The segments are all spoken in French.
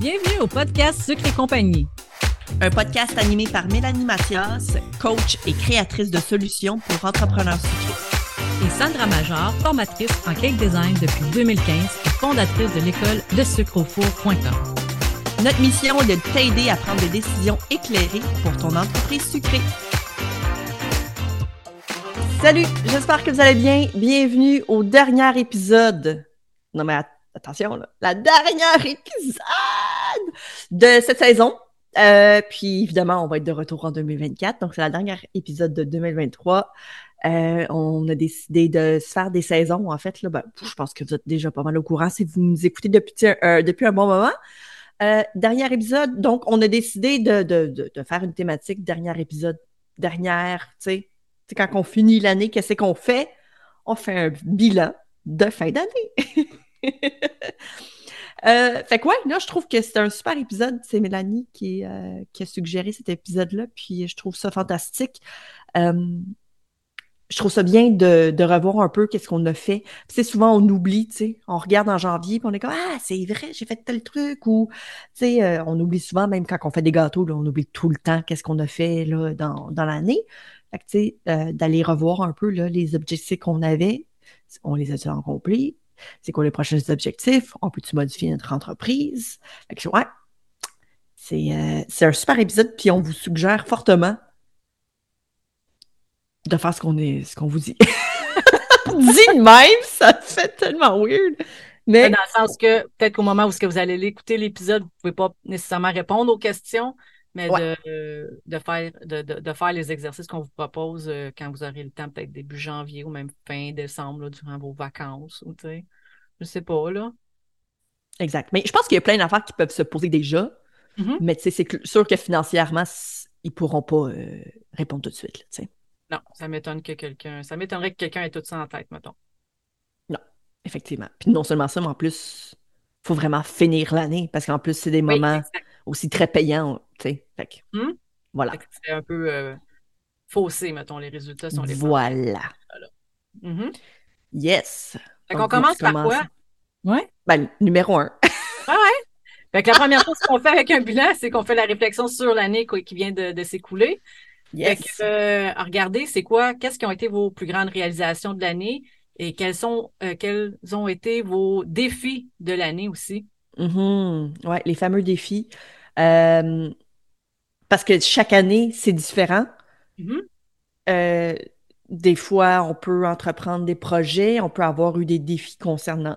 Bienvenue au podcast Sucre et compagnie. Un podcast animé par Mélanie Mathias, coach et créatrice de solutions pour entrepreneurs sucrés. Et Sandra Major, formatrice en cake design depuis 2015 et fondatrice de l'école de sucreaufour.com. Notre mission est de t'aider à prendre des décisions éclairées pour ton entreprise sucrée. Salut, j'espère que vous allez bien. Bienvenue au dernier épisode. Non mais attention, là, la dernière épisode de cette saison. Euh, puis évidemment, on va être de retour en 2024. Donc, c'est la dernière épisode de 2023. Euh, on a décidé de se faire des saisons. En fait, là, ben, je pense que vous êtes déjà pas mal au courant si vous nous écoutez depuis, euh, un bon moment. Dernier épisode, donc on a décidé de, de, faire une thématique dernier épisode, dernière, tu sais, quand on finit l'année, qu'est-ce qu'on fait? On fait un bilan de fin d'année. euh, fait que ouais, là, je trouve que c'est un super épisode. C'est Mélanie qui, euh, a suggéré cet épisode-là, puis je trouve ça fantastique. Euh, je trouve ça bien de, revoir un peu qu'est-ce qu'on a fait. C'est souvent on oublie, tu sais, on regarde en janvier puis on est comme ah c'est vrai j'ai fait tel truc ou tu sais on oublie souvent même quand on fait des gâteaux on oublie tout le temps qu'est-ce qu'on a fait là dans, l'année. Fait que tu sais d'aller revoir un peu là les objectifs qu'on avait, on les a accomplis? C'est quoi les prochains objectifs? On peut-tu modifier notre entreprise? Fait que ouais. C'est euh, c'est un super épisode puis on vous suggère fortement de faire ce qu'on est, ce qu'on vous dit. dit de même, ça fait tellement weird. Mais dans le sens que peut-être qu'au moment où que vous allez l'écouter l'épisode, vous pouvez pas nécessairement répondre aux questions, mais ouais. de, de, faire de, de, de, faire les exercices qu'on vous propose euh, quand vous aurez le temps, peut-être début janvier ou même fin décembre, là, durant vos vacances, ou tu sais, je sais pas là. Exact. Mais je pense qu'il y a plein d'affaires qui peuvent se poser déjà, mm -hmm. mais tu sais, c'est sûr que financièrement, ils pourront pas euh, répondre tout de suite, tu sais. Non, ça m'étonne que quelqu'un. Ça m'étonnerait que quelqu'un ait tout ça en tête, mettons. Non, effectivement. Puis non seulement ça, mais en plus, il faut vraiment finir l'année parce qu'en plus, c'est des oui, moments exact. Aussi très payants, tu sais. Fait que, Hum? voilà. C'est un peu euh, faussé, mettons, les résultats sont les Voilà. Mhm. Yes. Fait Donc, qu'on commence par quoi? Ouais. Ben, numéro un. Ah ouais? Fait que la première chose qu'on fait avec un bilan, c'est qu'on fait la réflexion sur l'année qui vient de, de s'écouler. Yes. Fait que, euh, regardez, c'est quoi, qu'est-ce qui ont été vos plus grandes réalisations de l'année et quels sont, euh, quels ont été vos défis de l'année aussi? Ouais, les fameux défis. Euh, parce que chaque année, c'est différent. Mhm. Euh, des fois, on peut entreprendre des projets, on peut avoir eu des défis concernant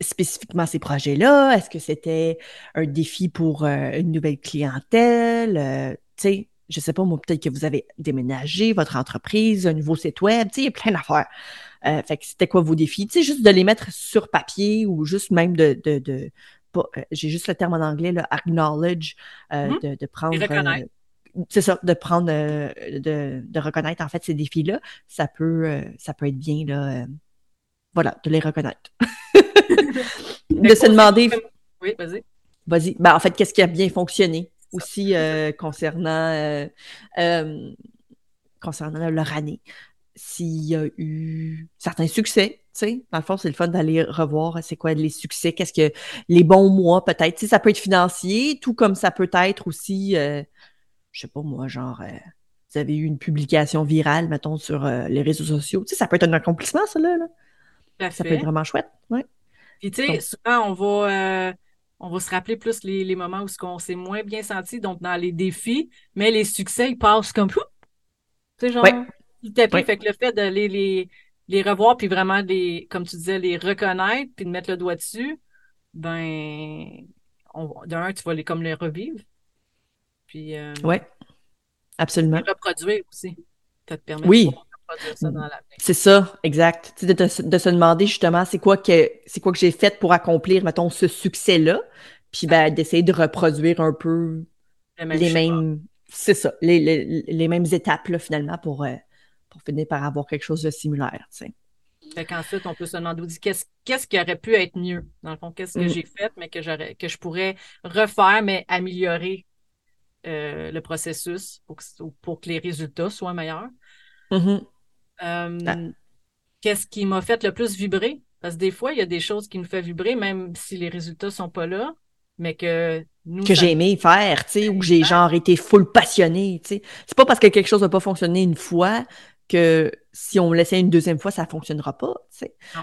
spécifiquement ces projets-là. Est-ce que c'était un défi pour euh, une nouvelle clientèle? Tu sais, je sais pas, moi, peut-être que vous avez déménagé votre entreprise, un nouveau site web, tu sais, il y a plein d'affaires. Euh, fait que c'était quoi vos défis? Tu sais, juste de les mettre sur papier ou juste même de... de, de euh, j'ai juste le terme en anglais, là, acknowledge, euh, Mhm. de, de prendre... C'est ça, de prendre, de, de reconnaître en fait ces défis-là, ça peut, ça peut être bien, là, voilà, de les reconnaître. de se demander, Oui, vas-y. vas-y, ben, en fait, qu'est-ce qui a bien fonctionné aussi euh, concernant, euh, euh, concernant leur année? S'il y a eu certains succès, tu sais, dans le fond, c'est le fun d'aller revoir c'est quoi les succès, qu'est-ce que les bons mois peut-être. Tu sais, ça peut être financier, tout comme ça peut être aussi, euh, je sais pas moi, genre, euh, vous avez eu une publication virale, mettons, sur euh, les réseaux sociaux. Tu sais, ça peut être un accomplissement, ça, là. là. Ça peut être vraiment chouette. Ouais. Puis tu sais, souvent on va euh, on va se rappeler plus les, les moments où ce qu'on s'est moins bien senti, donc dans les défis, mais les succès, ils passent comme. Tu sais, genre Ouais. Du tapis. Ouais. Fait que le fait de les, les, revoir, puis vraiment les, comme tu disais, les reconnaître, puis de mettre le doigt dessus, ben d'un, tu vas les comme les revivre. Puis euh, Ouais. Absolument. les reproduire aussi. Ça te permet Oui. de pouvoir reproduire ça dans l'avenir. C'est ça, exact. De, te- de se demander justement c'est quoi que c'est quoi que j'ai fait pour accomplir, mettons, ce succès-là. Puis ben, d'essayer de reproduire un peu les mêmes. C'est ça, les, les, les mêmes étapes là, finalement, pour, euh, pour finir par avoir quelque chose de similaire. tu sais. Fait qu'ensuite, on peut se demander qu'est-ce qu'est-ce qui aurait pu être mieux? Dans le fond, qu'est-ce que Mm. j'ai fait, mais que j'aurais que je pourrais refaire, mais améliorer euh, le processus pour que, pour que les résultats soient meilleurs. Mhm. Euh, Ah. Qu'est-ce qui m'a fait le plus vibrer? Parce que des fois, il y a des choses qui nous font vibrer, même si les résultats sont pas là. mais que nous. Que j'ai aimé faire, tu sais, ou que j'ai genre été full passionné, tu sais. C'est pas parce que quelque chose n'a pas fonctionné une fois que si on l'essaie une deuxième fois, ça fonctionnera pas.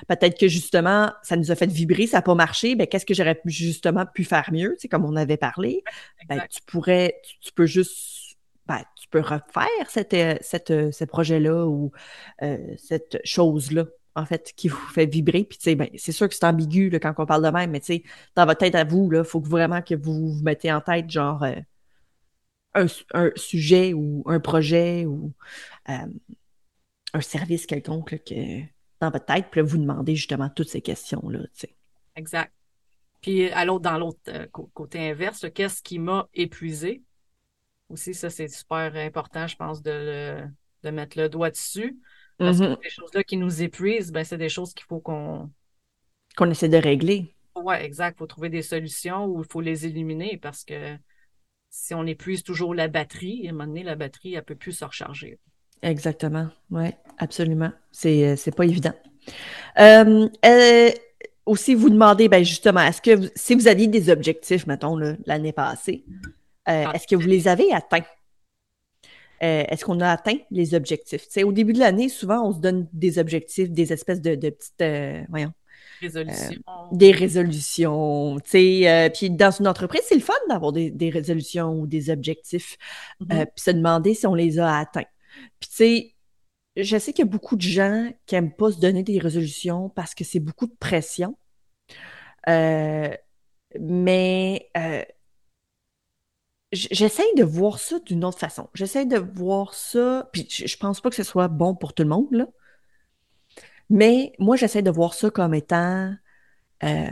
Peut-être que justement, ça nous a fait vibrer, ça n'a pas marché. Ben, qu'est-ce que j'aurais justement pu faire mieux? Comme on avait parlé? Ben, tu pourrais, tu, peux juste, ben, tu peux refaire cette, euh, cette, euh, ce projet-là ou euh, cette chose-là, en fait, qui vous fait vibrer. Puis, tu sais, ben, c'est sûr que c'est ambigu là, quand on parle de même, mais tu sais, dans votre tête à vous, il faut vraiment que vous vous mettez en tête, genre, un, un, sujet ou un projet ou un service quelconque que, dans votre tête, puis vous demandez justement toutes ces questions-là. Exact. Puis à l'autre, dans l'autre euh, côté inverse, qu'est-ce qui m'a épuisé? Aussi, ça, c'est super important, je pense, de, de mettre le doigt dessus. Parce que mm-hmm. ces choses-là qui nous épuisent, ben, c'est des choses qu'il faut qu'on. Qu'on essaie de régler. Oui, exact. Il faut trouver des solutions ou il faut les éliminer parce que si on épuise toujours la batterie, à un moment donné, la batterie, elle ne peut plus se recharger. Exactement. Oui, absolument. C'est, euh, c'est pas évident. Euh, euh, aussi, vous demandez, ben justement, est-ce que si vous aviez des objectifs, mettons, l'année passée, ah. est-ce que vous les avez atteints? est-ce qu'on a atteint les objectifs? au début de l'année, souvent, on se donne des objectifs, des espèces de, petites, voyons, Résolutions. des résolutions. puis dans une entreprise, c'est le fun d'avoir des, résolutions ou des objectifs, mm-hmm. puis se demander si on les a atteints. Puis tu sais, je sais qu'il y a beaucoup de gens qui n'aiment pas se donner des résolutions parce que c'est beaucoup de pression. Euh, mais euh, j'essaye de voir ça d'une autre façon. J'essaye de voir ça, puis je, pense pas que ce soit bon pour tout le monde, là. Mais moi, j'essaie de voir ça comme étant euh,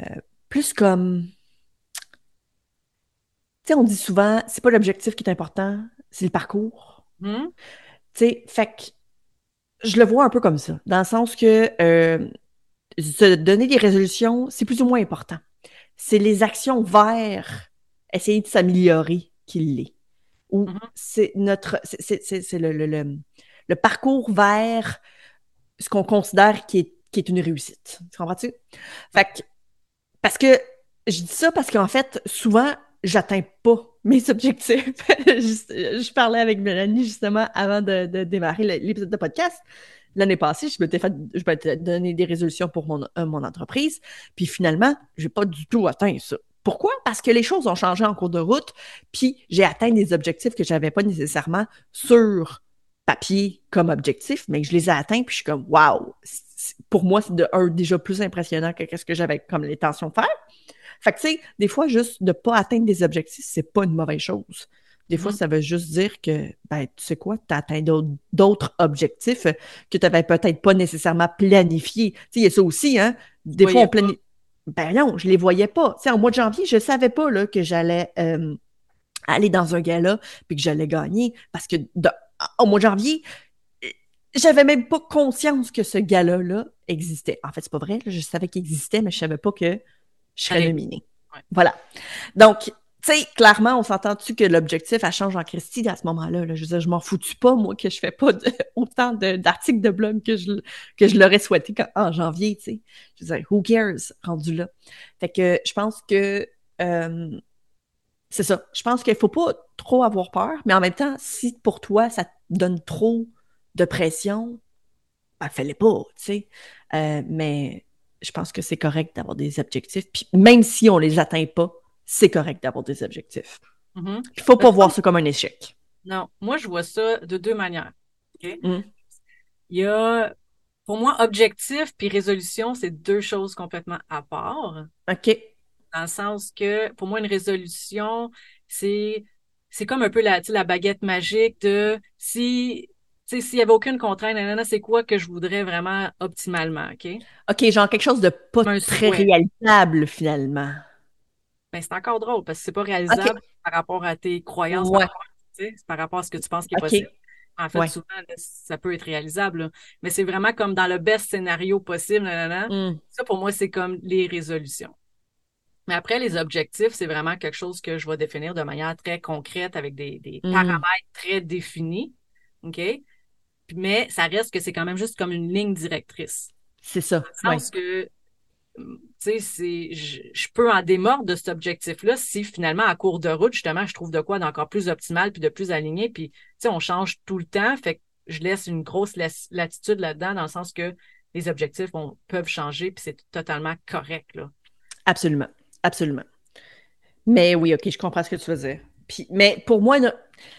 plus comme. Tu sais, on dit souvent, c'est pas l'objectif qui est important, c'est le parcours. Mmh. Tu sais, fait que je le vois un peu comme ça, dans le sens que euh, se donner des résolutions, c'est plus ou moins important. C'est les actions vers essayer de s'améliorer qu'il l'est. Ou mm-hmm. c'est notre. C'est le, le, le, parcours vers ce qu'on considère qui est, qui est une réussite. Tu comprends-tu? Fait que. Parce que. Je dis ça parce qu'en fait, souvent, j'atteins pas mes objectifs. je parlais avec Mélanie justement avant de, démarrer l'épisode de podcast. L'année passée, je m'étais fait, je m'étais donné des résolutions pour mon, euh, mon entreprise, puis finalement, j'ai pas du tout atteint ça. Pourquoi? Parce que les choses ont changé en cours de route, puis j'ai atteint des objectifs que j'avais pas nécessairement sur papier comme objectif, mais je les ai atteints, puis je suis comme, wow! Pour moi, c'est déjà plus impressionnant que ce que j'avais comme l'intention de faire. Fait que, tu sais, des fois, juste de ne pas atteindre des objectifs, c'est pas une mauvaise chose. Des fois, mm-hmm. ça veut juste dire que, ben, tu sais quoi, tu as atteint d'autres objectifs que tu n'avais peut-être pas nécessairement planifiés. Tu sais, il y a ça aussi, hein. Des fois, on planifie. Ben non, je les voyais pas. Tu sais, en mois de janvier, je savais pas là, que j'allais euh, aller dans un gala puis que j'allais gagner parce que au mois de janvier, j'avais même pas conscience que ce gala-là existait. En fait, c'est pas vrai. je savais qu'il existait, mais je savais pas que je serais nominée. Voilà. Donc, tu sais, clairement, on s'entend-tu que l'objectif, elle change en Christie à ce moment-là. Je veux dire, je m'en foutu pas, moi, que je fais pas autant d'articles de, blog que je, que je l'aurais souhaité en janvier, tu sais. Je veux dire, who cares, rendu là. Fait que je pense que euh, c'est ça. Je pense qu'il faut pas trop avoir peur, mais en même temps, si pour toi, ça te donne trop de pression, ben, fais-les pas, tu sais. Euh, mais je pense que c'est correct d'avoir des objectifs. Puis même si on les atteint pas, c'est correct d'avoir des objectifs. Mm-hmm. Il ne faut pas voir ça comme un échec. Non, moi, je vois ça de deux manières. Mm. Il y a, pour moi, objectif puis résolution, c'est deux choses complètement à part. OK. Dans le sens que, pour moi, une résolution, c'est c'est comme un peu la, la baguette magique de si s'il n'y avait aucune contrainte, c'est quoi que je voudrais vraiment optimalement, OK? OK, genre quelque chose de pas très réalisable, finalement. Ben, c'est encore drôle, parce que c'est pas réalisable par rapport à tes croyances, par rapport à ce que tu penses qui est possible. En fait, souvent, ça peut être réalisable, mais c'est vraiment comme dans le best scénario possible. Mm. Ça, pour moi, c'est comme les résolutions. Mais après, les objectifs, c'est vraiment quelque chose que je vais définir de manière très concrète avec des, mm. paramètres très définis. OK? Mais ça reste que c'est quand même juste comme une ligne directrice. C'est ça. Parce que tu sais, je, je peux en démordre de cet objectif-là si finalement, à cours de route, justement, je trouve de quoi d'encore plus optimal puis de plus aligné. Puis, tu sais, on change tout le temps. Fait que je laisse une grosse latitude là-dedans dans le sens que les objectifs peuvent changer puis c'est totalement correct, là. Absolument. Absolument. Mais oui, OK, je comprends ce que tu veux dire. Puis, mais pour moi, tu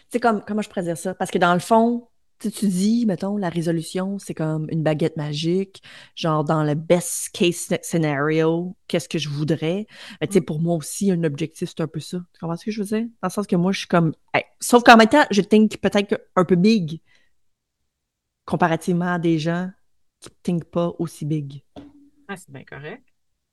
sais, comme, comment je pourrais dire ça? Parce que dans le fond, tu, tu dis, mettons, la résolution, c'est comme une baguette magique, genre dans le best case scenario, qu'est-ce que je voudrais? Mais tu sais, mm. pour moi aussi, un objectif, c'est un peu ça. Tu comprends ce que je veux dire? Dans le sens que moi, je suis comme. sauf qu'en même temps, je think peut-être un peu big comparativement à des gens qui ne think pas aussi big. Ah, c'est bien correct.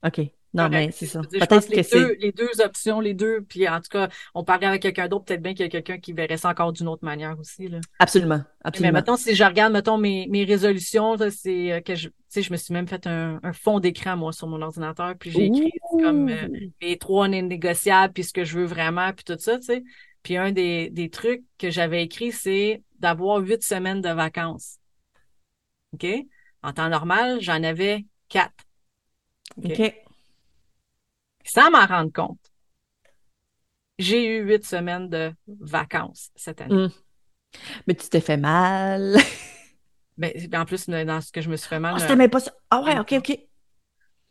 OK. Non, mais c'est ça. Peut-être que c'est. Les deux options, les deux, puis en tout cas, on parlerait avec quelqu'un d'autre, peut-être bien qu'il y a quelqu'un qui verrait ça encore d'une autre manière aussi. Là. Absolument. Absolument. Mais mettons, si je regarde, mettons, mes, mes résolutions, c'est euh, que je. Tu sais, je me suis même fait un, un fond d'écran, moi, sur mon ordinateur, puis j'ai écrit comme euh, mes trois négociables, puis ce que je veux vraiment, puis tout ça, tu sais. Puis un des, des trucs que j'avais écrit, c'est d'avoir huit semaines de vacances. OK? En temps normal, j'en avais quatre. OK sans m'en rendre compte, j'ai eu huit semaines de vacances cette année. Hmm. Mais tu t'es fait mal. Ben, en plus, dans ce que je me suis fait mal. Ah, c'était même pas ça. Ah ouais, OK, OK.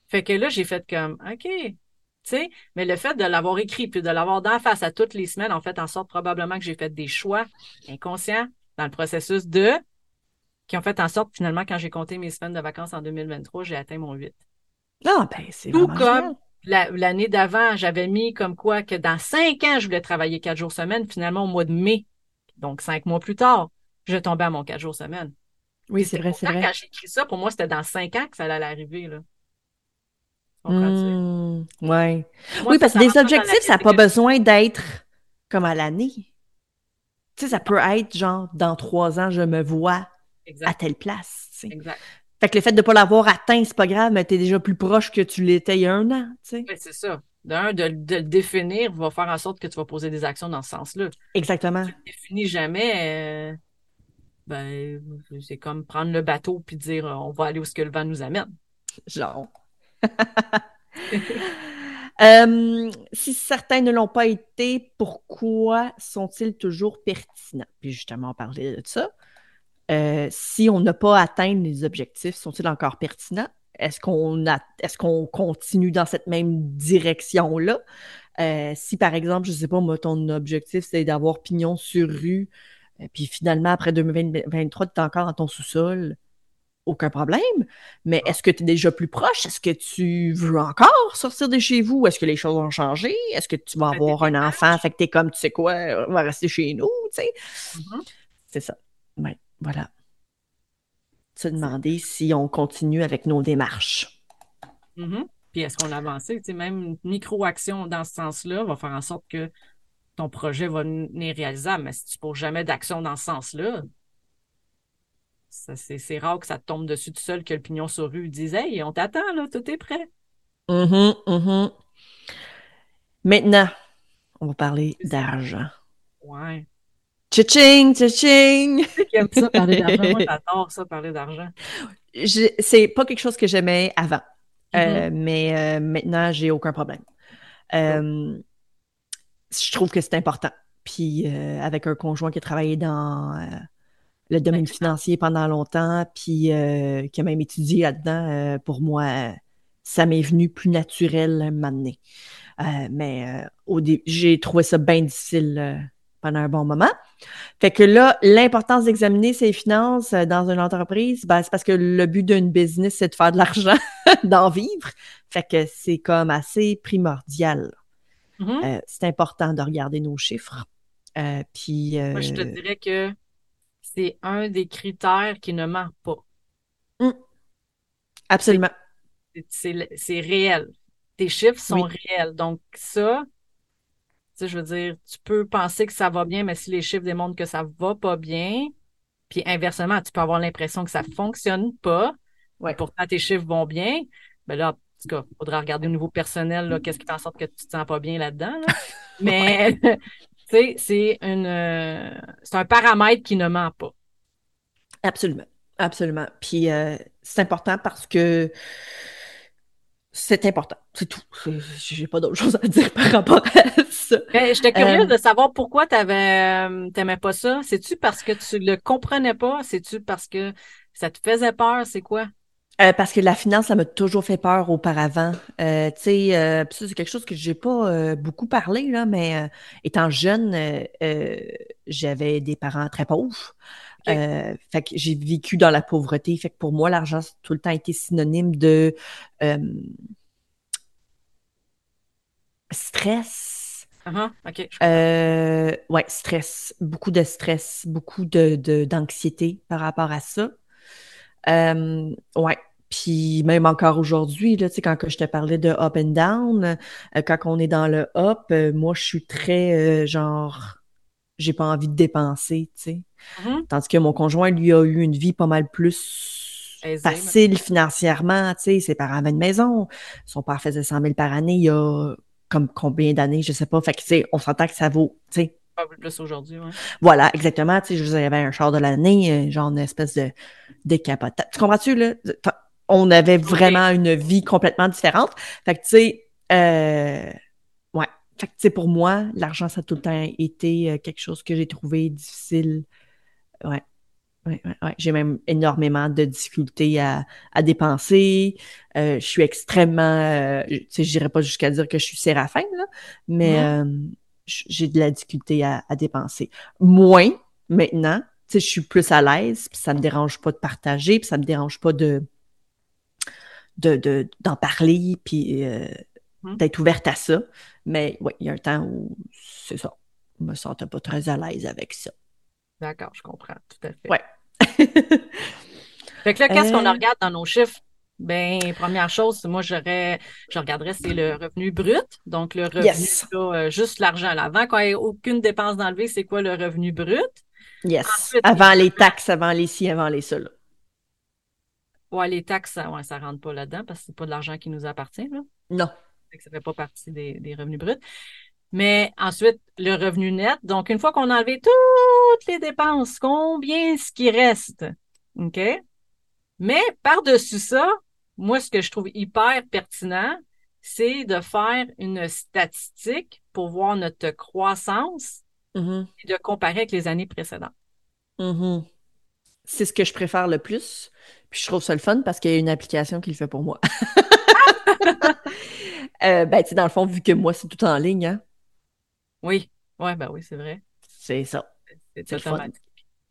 Fait que là, j'ai fait comme, OK. Tu sais, mais le fait de l'avoir écrit puis de l'avoir d'en face à toutes les semaines, en fait en sorte probablement que j'ai fait des choix inconscients dans le processus de qui ont fait en sorte finalement quand j'ai compté mes semaines de vacances en 2023, j'ai atteint mon 8. Ah ben c'est Tout comme l'année d'avant, j'avais mis comme quoi que dans cinq ans, je voulais travailler quatre jours semaine. Finalement, au mois de mai, donc cinq mois plus tard, je tombais à mon quatre jours semaine. Oui, c'est vrai, c'est vrai. Quand j'ai écrit ça, pour moi, c'était dans cinq ans que ça allait arriver. Là. Mmh, ouais. oui, parce que des objectifs, ça n'a pas besoin d'être comme à l'année. Tu sais, ça peut être genre, dans trois ans, je me vois à telle place. Exact. Fait que le fait de ne pas l'avoir atteint, c'est pas grave, mais tu es déjà plus proche que tu l'étais il y a un an, tu sais. c'est ça. D'un, de, le définir va faire en sorte que tu vas poser des actions dans ce sens-là. Exactement. Si tu ne définis jamais, euh, ben, c'est comme prendre le bateau puis dire euh, on va aller où ce que le vent nous amène. Genre. Euh, si certains ne l'ont pas été, pourquoi sont-ils toujours pertinents? Puis justement, on parlait de ça. Euh, si on n'a pas atteint les objectifs, sont-ils encore pertinents? Est-ce qu'on est qu'on continue dans cette même direction-là? Euh, si, par exemple, je ne sais pas, moi, ton objectif, c'est d'avoir pignon sur rue, euh, puis finalement, après 2023, tu es encore dans ton sous-sol, aucun problème. Mais ah. est-ce que tu es déjà plus proche? Est-ce que tu veux encore sortir de chez vous? Est-ce que les choses ont changé? Est-ce que tu vas avoir un enfant? Fait que tu es comme, tu sais quoi, on va rester chez nous, tu sais? Mm-hmm. C'est ça. Ouais. Voilà. Se demander si on continue avec nos démarches. Mm-hmm. Puis est-ce qu'on a avancé? même une micro-action dans ce sens-là va faire en sorte que ton projet va venir réalisable. Mais si tu ne poses jamais d'action dans ce sens-là, c'est rare que ça te tombe dessus tout seul, que le pignon sur rue dise Hey, on t'attend, là, tout est prêt. Mm-hmm, mm-hmm. Maintenant, on va parler d'argent. Ouais. Tching, tching! Qui aime ça parler d'argent? Moi, j'adore ça, parler d'argent. C'est pas quelque chose que j'aimais avant. Euh, mm-hmm. mais euh, maintenant, j'ai aucun problème. Euh, je trouve que c'est important. Puis avec un conjoint qui a travaillé dans le domaine financier pendant longtemps, puis qui a même étudié là-dedans, pour moi, ça m'est venu plus naturel un moment donné. mais j'ai trouvé ça bien difficile pendant un bon moment. Fait que là, l'importance d'examiner ses finances euh, dans une entreprise, ben, c'est parce que le but d'une business, c'est de faire de l'argent, d'en vivre. Fait que c'est comme assez primordial. Mm-hmm. Euh, c'est important de regarder nos chiffres. Euh, puis, Moi, je te dirais que c'est un des critères qui ne ment pas. Mm. Absolument. C'est réel. Tes chiffres sont réels. Donc, ça, je veux dire, tu peux penser que ça va bien, mais si les chiffres démontrent que ça va pas bien, puis inversement, tu peux avoir l'impression que ça fonctionne pas, ouais. pourtant tes chiffres vont bien, ben là, en tout cas, il faudra regarder au niveau personnel, qu'est-ce qui fait en sorte que tu te sens pas bien là-dedans. Mais, tu sais, c'est une, euh, c'est un paramètre qui ne ment pas. Absolument. Absolument. Puis, euh, c'est important parce que c'est important, c'est tout. J'ai pas d'autre chose à dire par rapport à ça. Ben, J'étais curieuse euh, de savoir pourquoi tu t'aimais pas ça. C'est-tu parce que tu le comprenais pas? C'est-tu parce que ça te faisait peur? C'est quoi? Euh, parce que la finance, ça m'a toujours fait peur auparavant. Euh, tu sais, euh, c'est quelque chose que j'ai pas euh, beaucoup parlé, là, mais étant jeune, j'avais des parents très pauvres. Fait que j'ai vécu dans la pauvreté. Fait que pour moi, l'argent, c'est tout le temps été synonyme de stress. Uh-huh. OK. ouais, stress. Beaucoup de stress, beaucoup de d'anxiété par rapport à ça. ouais. Puis même encore aujourd'hui, là, tu sais, quand que je te parlais de up and down, euh, quand on est dans le up, euh, moi, je suis très euh, genre, j'ai pas envie de dépenser, tu sais. Mm-hmm. Tandis que mon conjoint, lui, a eu une vie pas mal plus facile financièrement, tu sais. Ses parents avaient une maison, son père faisait 100 000 par année il y a comme combien d'années, je sais pas. Fait que, tu sais, on s'entend que ça vaut, tu sais, plus aujourd'hui, ouais. Voilà, exactement. Tu sais, je vous avais un char de l'année, genre une espèce de décapotable. Tu comprends-tu, là? on avait vraiment une vie complètement différente. Fait que, tu sais, euh. Fait que, pour moi, l'argent, ça a tout le temps été euh, quelque chose que j'ai trouvé difficile. Ouais. Ouais, ouais, J'ai même énormément de difficultés à, à dépenser. Euh, je suis extrêmement, tu sais, je dirais pas jusqu'à dire que je suis séraphin, là, mais j'ai de la difficulté à, à dépenser. Moins maintenant, tu sais, je suis plus à l'aise, puis ça me dérange pas de partager, puis ça me dérange pas de, de, d'en parler, puis euh, hum. d'être ouverte à ça. Mais oui, il y a un temps où c'est ça. Je me sentais pas très à l'aise avec ça. D'accord, je comprends, tout à fait. Ouais. fait que là, qu'est-ce qu'on euh. regarde dans nos chiffres? Ben, première chose, moi, j'aurais, je regarderais, c'est le revenu brut. Donc, le revenu, euh, juste l'argent. Avant qu'on ait aucune dépense d'enlever, c'est quoi le revenu brut? Yes. avant les taxes, avant les ci, avant les cela. Ouais, les taxes, ça, ouais, ça rentre pas là-dedans parce que c'est pas de l'argent qui nous appartient. Là. Non. Ça fait pas partie des, revenus bruts. Mais ensuite, le revenu net. Donc, une fois qu'on a enlevé toutes les dépenses, combien ce qui reste? OK? Mais par-dessus ça, moi, ce que je trouve hyper pertinent, c'est de faire une statistique pour voir notre croissance mm-hmm. et de comparer avec les années précédentes. Mm-hmm. C'est ce que je préfère le plus. Puis je trouve ça le fun parce qu'il y a une application qui le fait pour moi. euh, ben, tu sais, dans le fond, vu que moi, c'est tout en ligne, hein? Oui, ouais, ben oui, c'est vrai. C'est ça. C'est automatique.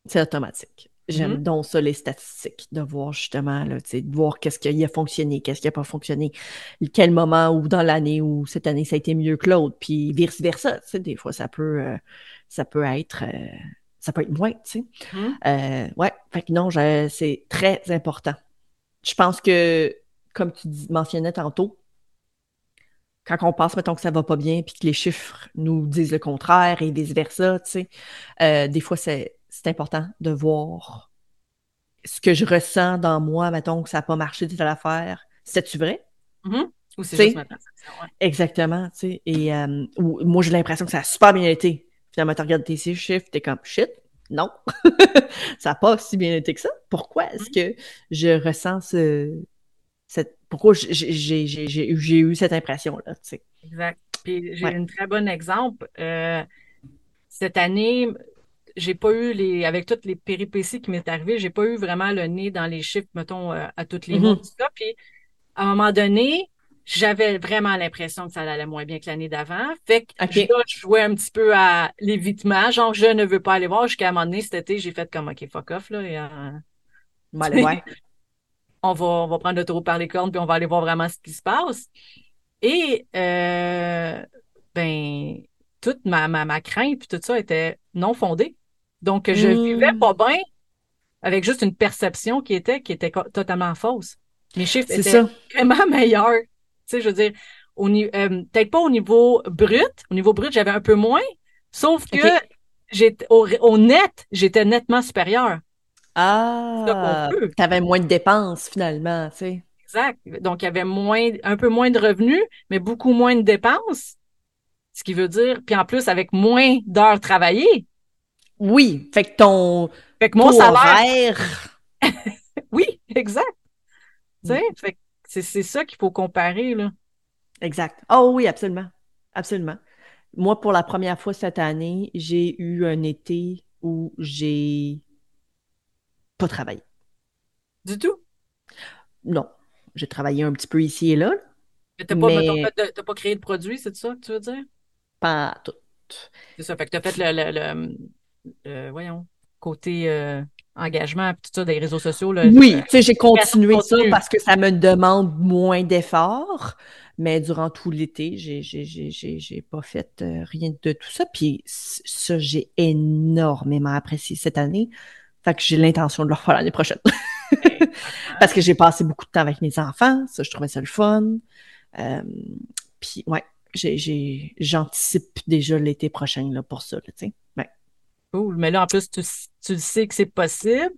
C'est automatique. J'aime mm-hmm. donc ça, les statistiques, de voir justement, là, de voir qu'est-ce qui a fonctionné, qu'est-ce qui n'a pas fonctionné, quel moment ou dans l'année où cette année ça a été mieux que l'autre, puis vice-versa. Tu sais, des fois, ça peut, euh, ça peut être euh, ça peut être moins, tu sais. Hum. Euh, ouais, fait que non, c'est très important. Je pense que, comme tu mentionnais tantôt, quand on pense, mettons, que ça va pas bien, puis que les chiffres nous disent le contraire et vice-versa, tu sais, euh, des fois, c'est important de voir ce que je ressens dans moi, mettons, que ça n'a pas marché de telle affaire. C'est-tu vrai? Mm-hmm. Ou c'est juste ma perception, ouais. Exactement, tu sais. Et euh, moi, j'ai l'impression que ça a super bien été. Finalement, tu regardes tes chiffres, t'es comme shit, non, ça n'a pas si bien été que ça. Pourquoi est-ce que je ressens ce, cette, pourquoi j'ai eu cette impression-là, tu sais? Exact. Puis j'ai un très bon exemple. Euh, cette année, j'ai pas eu les, avec toutes les péripéties qui m'est arrivé, j'ai pas eu vraiment le nez dans les chiffres, mettons, euh, à toutes les mois, Puis à un moment donné, j'avais vraiment l'impression que ça allait moins bien que l'année d'avant. Fait que je jouais un petit peu à l'évitement, genre je ne veux pas aller voir. Jusqu'à un moment donné, cet été, j'ai fait comme OK, fuck off, là. Et, euh, on, va, on va prendre le taureau par les cornes, puis on va aller voir vraiment ce qui se passe. Et euh, ben, toute ma, ma, ma crainte, puis tout ça était non fondée. Donc, je hmm. vivais pas bien avec juste une perception qui était, qui était totalement fausse. Mes chiffres étaient vraiment meilleurs sais, je veux dire, euh, peut-être pas au niveau brut. Au niveau brut, j'avais un peu moins. Sauf que au, net, j'étais nettement supérieur. Ah, tu avais moins de dépenses finalement, tu sais. Exact. Donc, il y avait moins, un peu moins de revenus, mais beaucoup moins de dépenses. Ce qui veut dire, puis en plus, avec moins d'heures travaillées. Oui, fait que ton. Fait que mon salaire. oui, exact. Tu sais, fait C'est ça qu'il faut comparer, là. Exact. Oh oui, absolument. Absolument. Moi, pour la première fois cette année, j'ai eu un été où j'ai pas travaillé. Du tout? Non. J'ai travaillé un petit peu ici et là. Mais t'as pas, pas, créé de produit, c'est ça que tu veux dire? Pas tout. C'est ça. Fait que t'as fait le, le, voyons, côté euh, engagement, tout ça, des réseaux sociaux. Là, oui, tu sais, j'ai continué ça parce que ça me demande moins d'efforts. Mais durant tout l'été, j'ai pas fait euh, rien de tout ça. Puis ça, j'ai énormément apprécié cette année. Fait que j'ai l'intention de le refaire l'année prochaine. Parce que j'ai passé beaucoup de temps avec mes enfants. Ça, je trouvais ça le fun. Euh, puis ouais, j'anticipe déjà l'été prochain là, pour ça. Là, ouais. Cool. Mais là, en plus, tu, tu sais que c'est possible.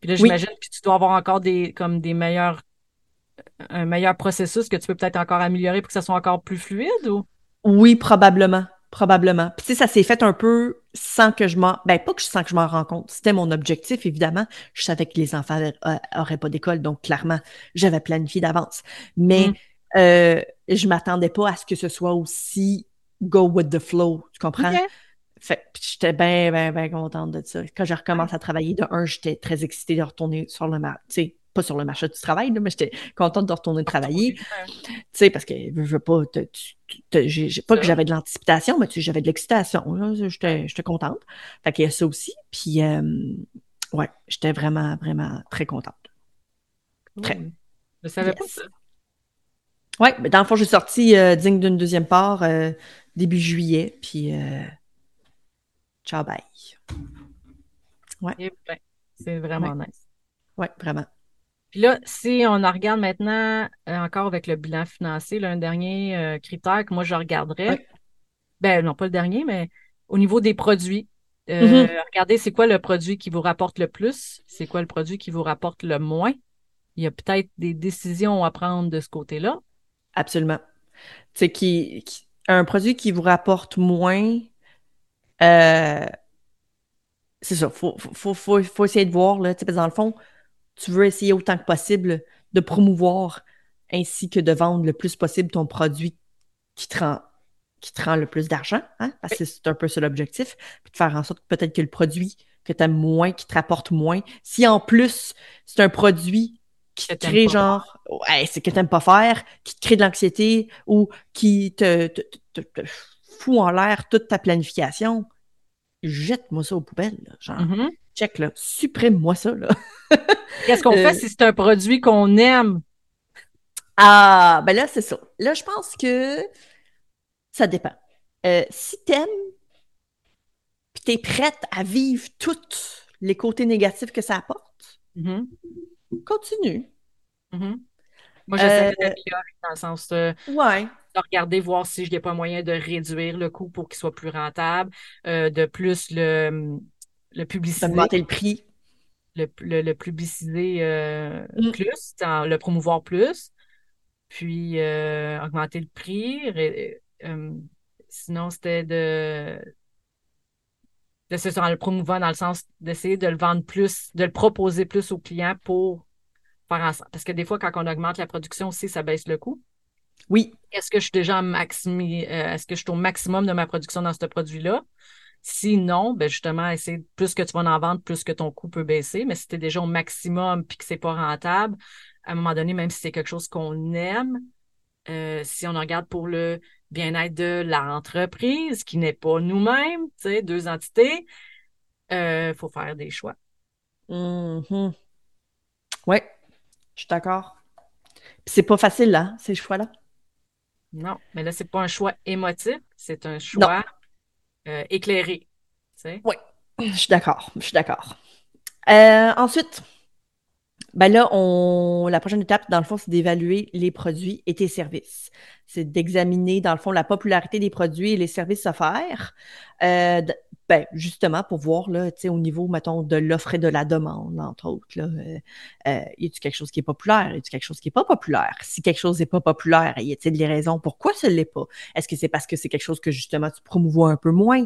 Puis là, j'imagine que tu dois avoir encore des comme des meilleurs un meilleur processus que tu peux peut-être encore améliorer pour que ça soit encore plus fluide ou? Oui, probablement. Probablement. Puis, tu sais, ça s'est fait un peu sans que je m'en. Ben, pas que je sens que je m'en rends compte. C'était mon objectif, évidemment. Je savais que les enfants n'auraient pas d'école, donc clairement, j'avais planifié d'avance. Mais mm. euh, je m'attendais pas à ce que ce soit aussi go with the flow. Tu comprends? Fait j'étais bien, bien, bien contente de ça. Quand j'ai recommencé à travailler, de un, j'étais très excitée de retourner sur le marché. Tu sais, pas sur le marché du travail, mais j'étais contente de retourner travailler. Tu sais, parce que je veux pas, pas que j'avais de l'anticipation, mais j'avais de l'excitation. J'étais contente. Fait qu'il y a ça aussi. Puis, euh, ouais, j'étais vraiment, vraiment très contente. Très. Je savais pas ça. Oui, mais dans le fond, j'ai sorti euh, digne d'une deuxième part euh, début juillet, puis ciao, bye. Ouais. Eh ben, c'est vraiment nice. Oui, vraiment. Puis là, si on en regarde maintenant euh, encore avec le bilan financier, là, un dernier euh, critère que moi je regarderais, ben non pas le dernier, mais au niveau des produits, euh, mm-hmm. regardez c'est quoi le produit qui vous rapporte le plus, c'est quoi le produit qui vous rapporte le moins? Il y a peut-être des décisions à prendre de ce côté-là. Absolument. C'est qui, un produit qui vous rapporte moins, c'est ça. Faut, faut, faut, faut, essayer de voir là. Dans le fond, tu veux essayer autant que possible de promouvoir ainsi que de vendre le plus possible ton produit qui te rend, qui te rend le plus d'argent, hein? parce que c'est un peu ça l'objectif, puis de faire en sorte peut-être que le produit que tu aimes moins, qui te rapporte moins, si en plus c'est un produit qui te crée genre, c'est que tu n'aimes pas faire, qui te crée de l'anxiété ou qui te, te, te, fout en l'air toute ta planification, jette-moi ça aux poubelles. genre, mm-hmm. check là, supprime-moi ça. Là. Qu'est-ce qu'on fait euh, si c'est un produit qu'on aime? Ah, ben là, c'est ça. Là, je pense que ça dépend. Euh, si t'aimes, puis t'es prête à vivre tous les côtés négatifs que ça apporte, mm-hmm. continue. Mm-hmm. Moi, j'essaie euh, d'améliorer dans le sens de, de, regarder, voir si je n'ai pas moyen de réduire le coût pour qu'il soit plus rentable, de plus le, le publicité. Augmenter le prix le, le, publiciser euh, mm. plus, le promouvoir plus, puis euh, augmenter le prix. Euh, sinon, c'était de, de se le promouvoir dans le sens d'essayer de le vendre plus, de le proposer plus aux clients pour faire ensemble. Parce que des fois, quand on augmente la production aussi, ça baisse le coût. Oui. Est-ce que je suis déjà maximi, est-ce que je suis au maximum de ma production dans ce produit-là? Sinon, ben justement, essayer plus que tu vas en vendre, plus que ton coût peut baisser. Mais si tu es déjà au maximum puis que c'est pas rentable, à un moment donné, même si c'est quelque chose qu'on aime, euh, si on regarde pour le bien-être de l'entreprise, qui n'est pas nous-mêmes, tu sais, deux entités, il euh, faut faire des choix. Mm-hmm. Oui, je suis d'accord. c'est pas facile, là, ces choix-là. Non, mais là, c'est pas un choix émotif, c'est un choix euh, éclairé. Oui, je suis d'accord. Je suis d'accord. Euh, ensuite, ben là, on... la prochaine étape, dans le fond, c'est d'évaluer les produits et tes services. C'est d'examiner, dans le fond, la popularité des produits et les services offerts. Euh, ben, justement, pour voir, là, au niveau, mettons, de l'offre et de la demande, entre autres, là, euh, euh, y a-t-il quelque chose qui est populaire? Y a-t-il quelque chose qui est pas populaire? Si quelque chose n'est pas populaire, y a-t-il des raisons pourquoi ce l'est pas? Est-ce que c'est parce que c'est quelque chose que, justement, tu promouvois un peu moins?